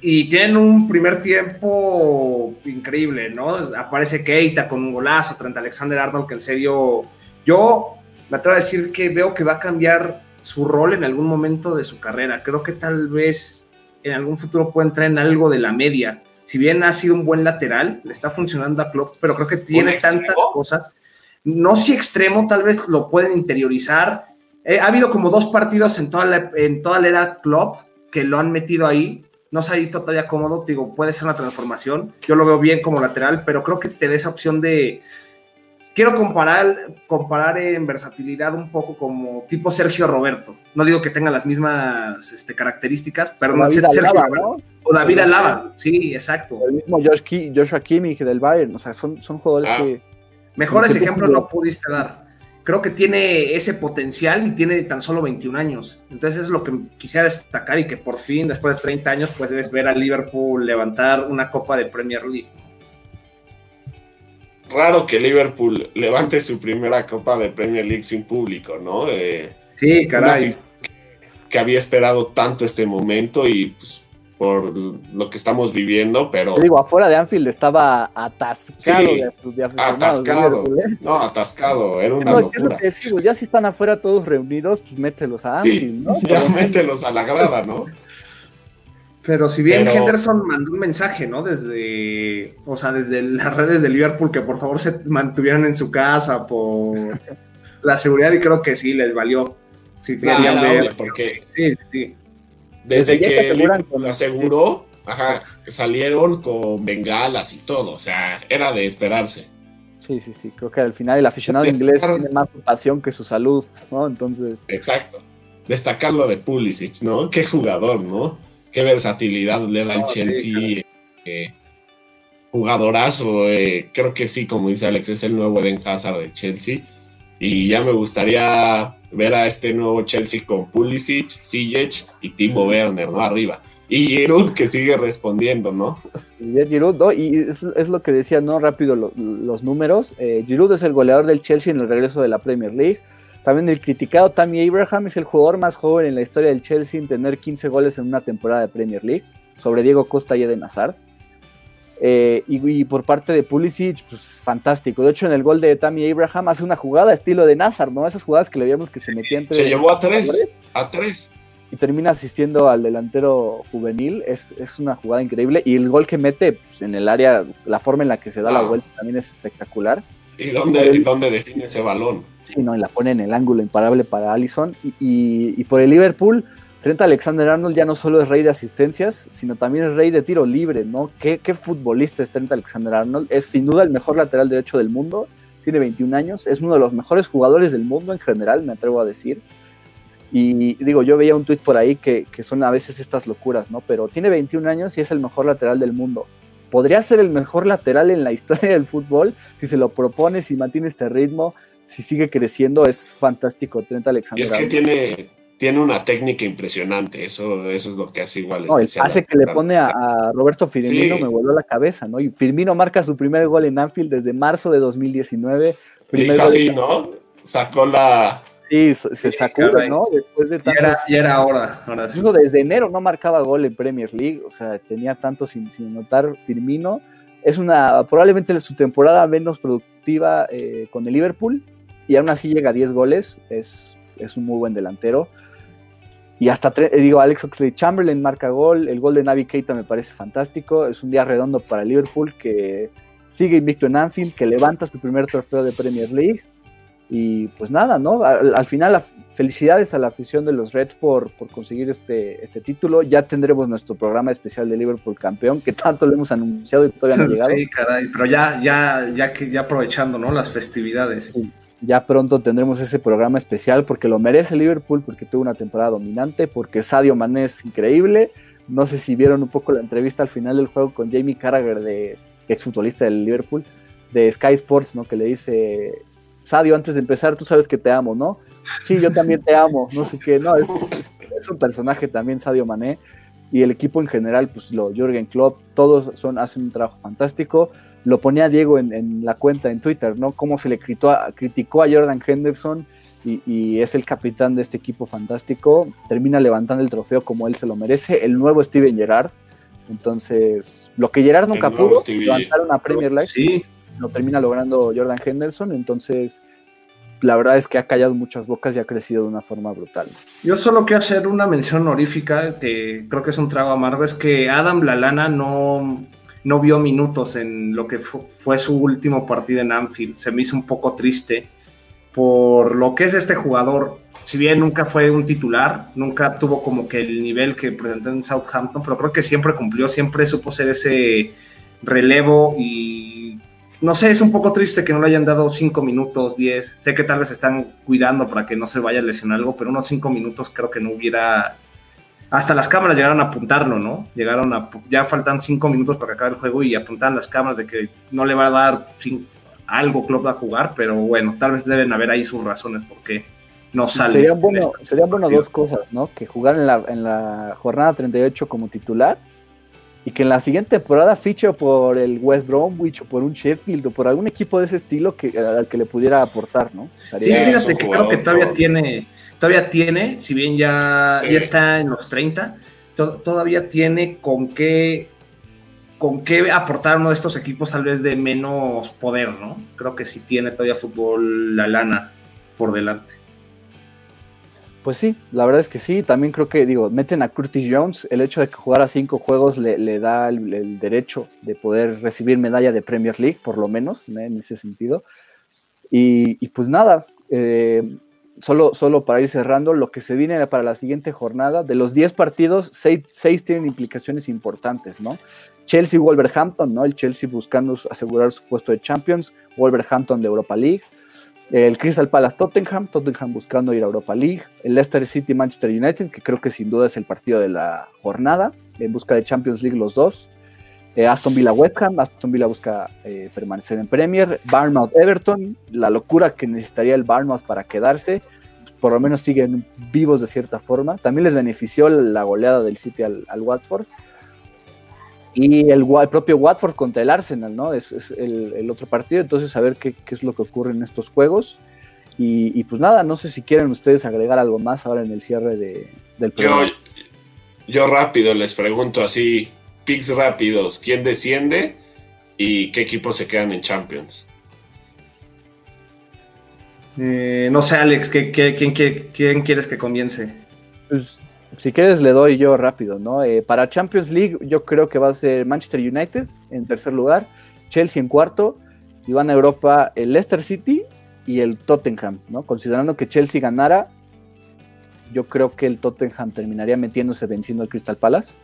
B: y tienen un primer tiempo increíble, ¿no? Aparece Keita con un golazo, frente Alexander Arnold, que en serio, yo me atrevo a decir que veo que va a cambiar su rol en algún momento de su carrera. Creo que tal vez en algún futuro puede entrar en algo de la media. Si bien ha sido un buen lateral, le está funcionando a Klopp, pero creo que tiene tantas cosas. No si extremo, tal vez lo pueden interiorizar. Eh, ha habido como dos partidos en toda, la, en toda la era Klopp que lo han metido ahí. No se ha visto todavía cómodo, digo, puede ser una transformación. Yo lo veo bien como lateral, pero creo que te da esa opción de, quiero comparar, comparar en versatilidad un poco como tipo Sergio Roberto. No digo que tenga las mismas este, características, pero no Sergio Alaba, O David Alaba, sí, exacto.
A: El mismo Joshua Kimmich del Bayern, o sea, son, son jugadores ah. que...
B: Mejores ejemplos no pudiste dar. Creo que tiene ese potencial y tiene tan solo 21 años. Entonces es lo que quisiera destacar y que por fin, después de 30 años, puedes ver a Liverpool levantar una copa de Premier League
C: raro que Liverpool levante su primera Copa de Premier League sin público, ¿no?
B: Eh, sí, caray.
C: Que había esperado tanto este momento y pues por lo que estamos viviendo, pero...
A: digo, afuera de Anfield estaba atascado
C: de, Atascado, ¿eh? no, atascado, era una locura.
A: ya si están afuera todos reunidos, pues mételos a Anfield, ¿no?
C: Ya mételos a la grada, ¿no?
B: Pero si bien Henderson mandó un mensaje, ¿no? Desde, o sea, desde las redes de Liverpool que por favor se mantuvieran en su casa por la seguridad y creo que sí les valió. Si querían ver.
C: Porque sí, sí. Desde, que Liverpool lo aseguró, ajá, salieron con bengalas y todo, o sea, era de esperarse.
A: Sí, sí, sí, creo que al final el aficionado inglés tiene más pasión que su salud, ¿no? Entonces.
C: Exacto. Destacar lo de Pulisic, ¿no? Qué jugador, ¿no? qué versatilidad le da el Chelsea. Eh, jugadorazo, eh, creo que sí, como dice Alex, es el nuevo Eden Hazard de Chelsea. Y ya me gustaría ver a este nuevo Chelsea con Pulisic, Ziyech y Timo Werner, ¿no? Arriba. Y Giroud que sigue respondiendo, ¿no?
A: Y Giroud, ¿no? Y es, lo que decía, ¿no? Rápido los números. Eh, Giroud es el goleador del Chelsea en el regreso de la Premier League. También el criticado Tammy Abraham es el jugador más joven en la historia del Chelsea en tener 15 goles en una temporada de Premier League, sobre Diego Costa y Eden Hazard. Eh, y, por parte de Pulisic, pues fantástico. De hecho, en el gol de Tammy Abraham hace una jugada estilo de Nazar, ¿no? Esas jugadas que le veíamos que se metían.
C: Se llevó a tres. A tres.
A: Y termina asistiendo al delantero juvenil. Es, una jugada increíble. Y el gol que mete pues, en el área, la forma en la que se da la vuelta también es espectacular.
C: ¿Y dónde, dónde define ese balón?
A: Sí, no, y la pone en el ángulo imparable para Allison. Y, por el Liverpool, Trent Alexander Arnold ya no solo es rey de asistencias, sino también es rey de tiro libre, ¿no? ¿Qué, futbolista es Trent Alexander Arnold? Es sin duda el mejor lateral derecho del mundo, tiene 21 años, es uno de los mejores jugadores del mundo en general, me atrevo a decir. Y digo, yo veía un tuit por ahí que, que, son a veces estas locuras, ¿no? Pero tiene 21 años y es el mejor lateral del mundo. Podría ser el mejor lateral en la historia del fútbol si se lo propone, si mantiene este ritmo, si sigue creciendo, es fantástico Trent Alexander.
C: es que tiene, tiene una técnica impresionante, eso, eso es lo que hace igual.
A: hace que le pone a, Roberto Firmino, me voló la cabeza, ¿no? Y Firmino marca su primer gol en Anfield desde marzo de 2019.
C: Y así, ¿no? Sacó la...
A: Sí, se sacó, ¿no?
B: Después de tantos... y, era, ahora. ahora sí.
A: Desde enero no marcaba gol en Premier League, o sea, tenía tanto sin, sin notar Firmino. Es una, probablemente su temporada menos productiva eh, con el Liverpool, y aún así llega a 10 goles, es, es un muy buen delantero. Y hasta, digo, Alex Oxley Chamberlain marca gol, el gol de Navi Keita me parece fantástico, es un día redondo para Liverpool que sigue invicto en Anfield, que levanta su primer trofeo de Premier League. Y pues nada, ¿no? Al, final, felicidades a la afición de los Reds por, por conseguir este, este título. Ya tendremos nuestro programa especial de Liverpool campeón, que tanto lo hemos anunciado y todavía no ha llegado.
B: Sí, caray, pero ya, ya, ya, ya aprovechando, ¿no? Las festividades. Sí
A: ya pronto tendremos ese programa especial porque lo merece Liverpool, porque tuvo una temporada dominante, porque Sadio Mané es increíble. No sé si vieron un poco la entrevista al final del juego con Jamie Carragher, de exfutbolista del Liverpool, de Sky Sports, ¿no? Que le dice, Sadio, antes de empezar, tú sabes que te amo, ¿no? Sí, yo también te amo, no sé qué, no, es, un personaje también, Sadio Mané, y el equipo en general, pues lo, Jürgen Klopp, todos son, hacen un trabajo fantástico lo ponía Diego en, la cuenta en Twitter, ¿no? Cómo se le criticó a Jordan Henderson y, es el capitán de este equipo fantástico. Termina levantando el trofeo como él se lo merece, el nuevo Steven Gerrard. Entonces, lo que Gerrard nunca pudo, levantar una Premier League, lo termina logrando Jordan Henderson. Entonces, la verdad es que ha callado muchas bocas y ha crecido de una forma brutal.
B: Yo solo quiero hacer una mención honorífica, que creo que es un trago amargo, es que Adam Lalana no, no vio minutos en lo que fue su último partido en Anfield. Se me hizo un poco triste por lo que es este jugador. Si bien nunca fue un titular, nunca tuvo como que el nivel que presentó en Southampton, pero creo que siempre cumplió, siempre supo ser ese relevo y no sé, es un poco triste que no le hayan dado 5 minutos, 10. Sé que tal vez están cuidando para que no se vaya a lesionar algo, pero unos 5 minutos creo que no hubiera. Hasta las cámaras llegaron a apuntarlo, ¿no? Llegaron a. Ya faltan 5 minutos para que acabe el juego y apuntaban las cámaras de que no le va a dar algo Club a jugar, pero bueno, tal vez deben haber ahí sus razones porque no sale.
A: Serían bueno, serían bueno dos cosas, ¿no? Que jugar en la, en la jornada 38 como titular y que en la siguiente temporada fiche por el West Bromwich o por un Sheffield o por algún equipo de ese estilo que, al que le pudiera aportar, ¿no?
B: sí, fíjate que creo que todavía tiene, todavía tiene, si bien ya, ya está en los 30, todavía tiene con qué con qué aportar uno de estos equipos tal vez de menos poder, ¿no? Creo que sí tiene todavía fútbol la lana por delante.
A: Pues sí, la verdad es que sí. También creo que, digo, meten a Curtis Jones. El hecho de que jugara cinco juegos le, da el, derecho de poder recibir medalla de Premier League, por lo menos, en ese sentido. Y, pues nada, eh, solo, solo para ir cerrando, lo que se viene para la siguiente jornada, de los 10 partidos, 6, tienen implicaciones importantes, ¿no? Chelsea-Wolverhampton, ¿no? El Chelsea buscando asegurar su puesto de Champions, Wolverhampton de Europa League el Crystal Palace Tottenham, Tottenham buscando ir a Europa League, el Leicester City Manchester United, que creo que sin duda es el partido de la jornada, en busca de Champions League los dos, eh, Aston Villa West Ham, Aston Villa busca eh, permanecer en Premier, Barmouth Everton, la locura que necesitaría el Barmouth para quedarse, por lo menos siguen vivos de cierta forma, también les benefició la goleada del City al Watford, y el, propio Watford contra el Arsenal, ¿no? Es, el, otro partido, entonces a ver qué, es lo que ocurre en estos juegos. Y, pues nada, no sé si quieren ustedes agregar algo más ahora en el cierre de, del
C: programa. Yo, rápido les pregunto así, picks rápidos, ¿quién desciende y qué equipos se quedan en Champions?
B: Eh, no sé, Alex, quién, quién, quieres que comience?
A: Pues si quieres le doy yo rápido, ¿no? Eh, para Champions League yo creo que va a ser Manchester United en tercer lugar, Chelsea en cuarto, y van a Europa el Leicester City y el Tottenham, ¿no? Considerando que Chelsea ganara, yo creo que el Tottenham terminaría metiéndose venciendo al Crystal Palace.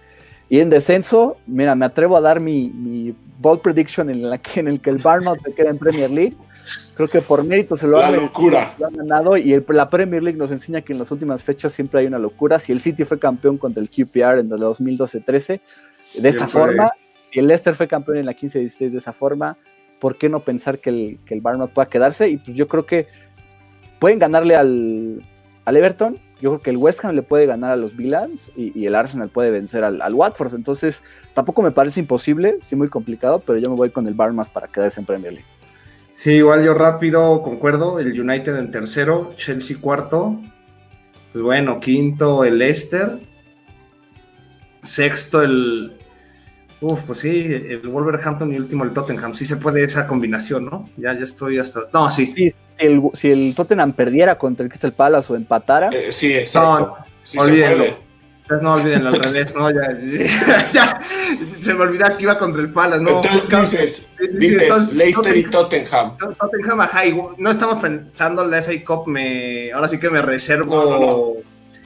A: Y en descenso, mira, me atrevo a dar mi, mi bold prediction en, la que, en el que el Barnard se queda en Premier League. Creo que por mérito se lo, han, ganado. Y la Premier League nos enseña que en las últimas fechas siempre hay una locura. Si el City fue campeón contra el QPR en el 2012-13, de esa forma, y el Leicester fue campeón en la 15-16 de esa forma, ¿por qué no pensar que el, que el Barnard pueda quedarse? Y pues yo creo que pueden ganarle al, al Everton, yo creo que el West Ham le puede ganar a los Villans y, el Arsenal puede vencer al, al, Watford. Entonces, tampoco me parece imposible, sí muy complicado, pero yo me voy con el Barnard para quedarse en Premier League.
B: Sí, igual yo rápido concuerdo. El United en tercero, Chelsea cuarto. Pues bueno, quinto el Leicester. Sexto el. Uf, pues sí, el Wolverhampton y último el Tottenham. Sí se puede esa combinación, ¿no? Ya, ya estoy hasta. No, sí.
A: sí el, si el Tottenham perdiera contra el Crystal Palace o empatara.
C: Eh, sí, exacto.
B: No, olvídenlo. Entonces no olviden al revés, ¿no? Ya, se me olvidaba que iba contra el Palace, ¿no?
C: Entonces dices, Leicester y Tottenham.
B: Tottenham, ajá, no estamos pensando en la FA Cup, me, ahora sí que me reservo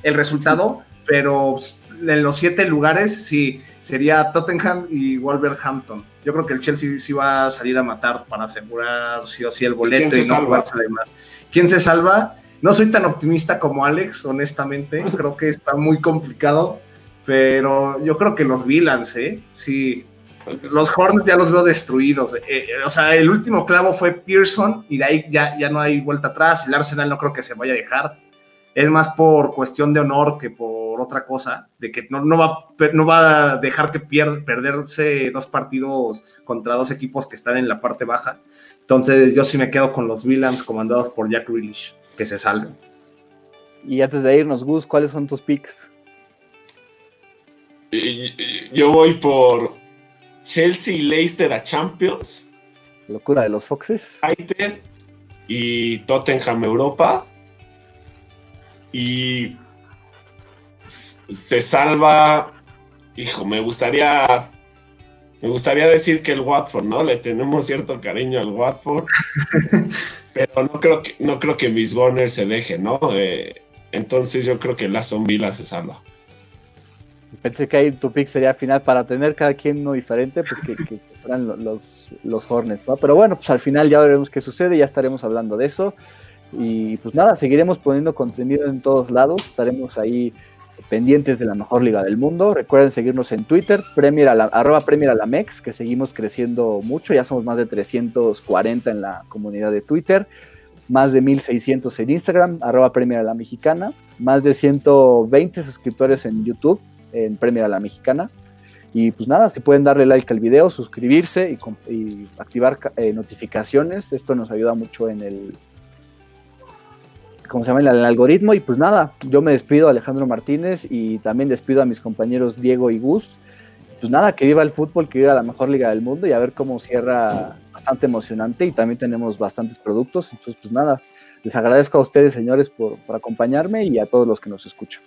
B: el resultado, pero en los siete lugares sí, sería Tottenham y Wolverhampton. Yo creo que el Chelsea sí va a salir a matar para asegurar sí o sí el boleto y, no jugarse además. ¿Quién se salva? No soy tan optimista como Alex, honestamente. Creo que está muy complicado. Pero yo creo que los Villans, ¿eh? Sí. Los Hornets ya los veo destruidos. Eh, eh, o sea, el último clavo fue Pearson y de ahí ya, ya no hay vuelta atrás. El Arsenal no creo que se vaya a dejar. Es más por cuestión de honor que por otra cosa, de que no, no, va, no va a dejar que pierda, perderse dos partidos contra dos equipos que están en la parte baja. Entonces yo sí me quedo con los Villans comandados por Jack Grealish que se salven.
A: Y antes de irnos, Gus, ¿cuáles son tus picks?
C: Yo voy por Chelsea y Leicester a Champions.
A: Locura de los Foxes.
C: United y Tottenham Europa. Y se salva, hijo, me gustaría, me gustaría decir que el Watford, ¿no? Le tenemos cierto cariño al Watford, pero no creo que, no creo que Miss Warner se deje, ¿no? Eh, entonces yo creo que el Aston Villa se salva.
A: Pensé que ahí tu pick sería final para tener cada quien uno diferente, pues que, que fueran los, los Hornets, ¿no? Pero bueno, pues al final ya veremos qué sucede, ya estaremos hablando de eso. Y pues nada, seguiremos poniendo contenido en todos lados, estaremos ahí pendientes de la mejor liga del mundo. Recuerden seguirnos en Twitter, Premier a la, arroba Premier a la Mex, que seguimos creciendo mucho, ya somos más de 340 en la comunidad de Twitter, más de 1600 en Instagram, arroba Premier a la Mexicana, más de 120 suscriptores en YouTube, en Premier a la Mexicana. Y pues nada, si pueden darle like al video, suscribirse y, activar eh, notificaciones, esto nos ayuda mucho en el, ¿cómo se llama? El, algoritmo. Y pues nada, yo me despido Alejandro Martínez y también despido a mis compañeros Diego y Gus. Pues nada, que viva el fútbol, que viva la mejor liga del mundo y a ver cómo cierra bastante emocionante y también tenemos bastantes productos. Entonces, pues nada, les agradezco a ustedes, señores, por, por acompañarme y a todos los que nos escuchan.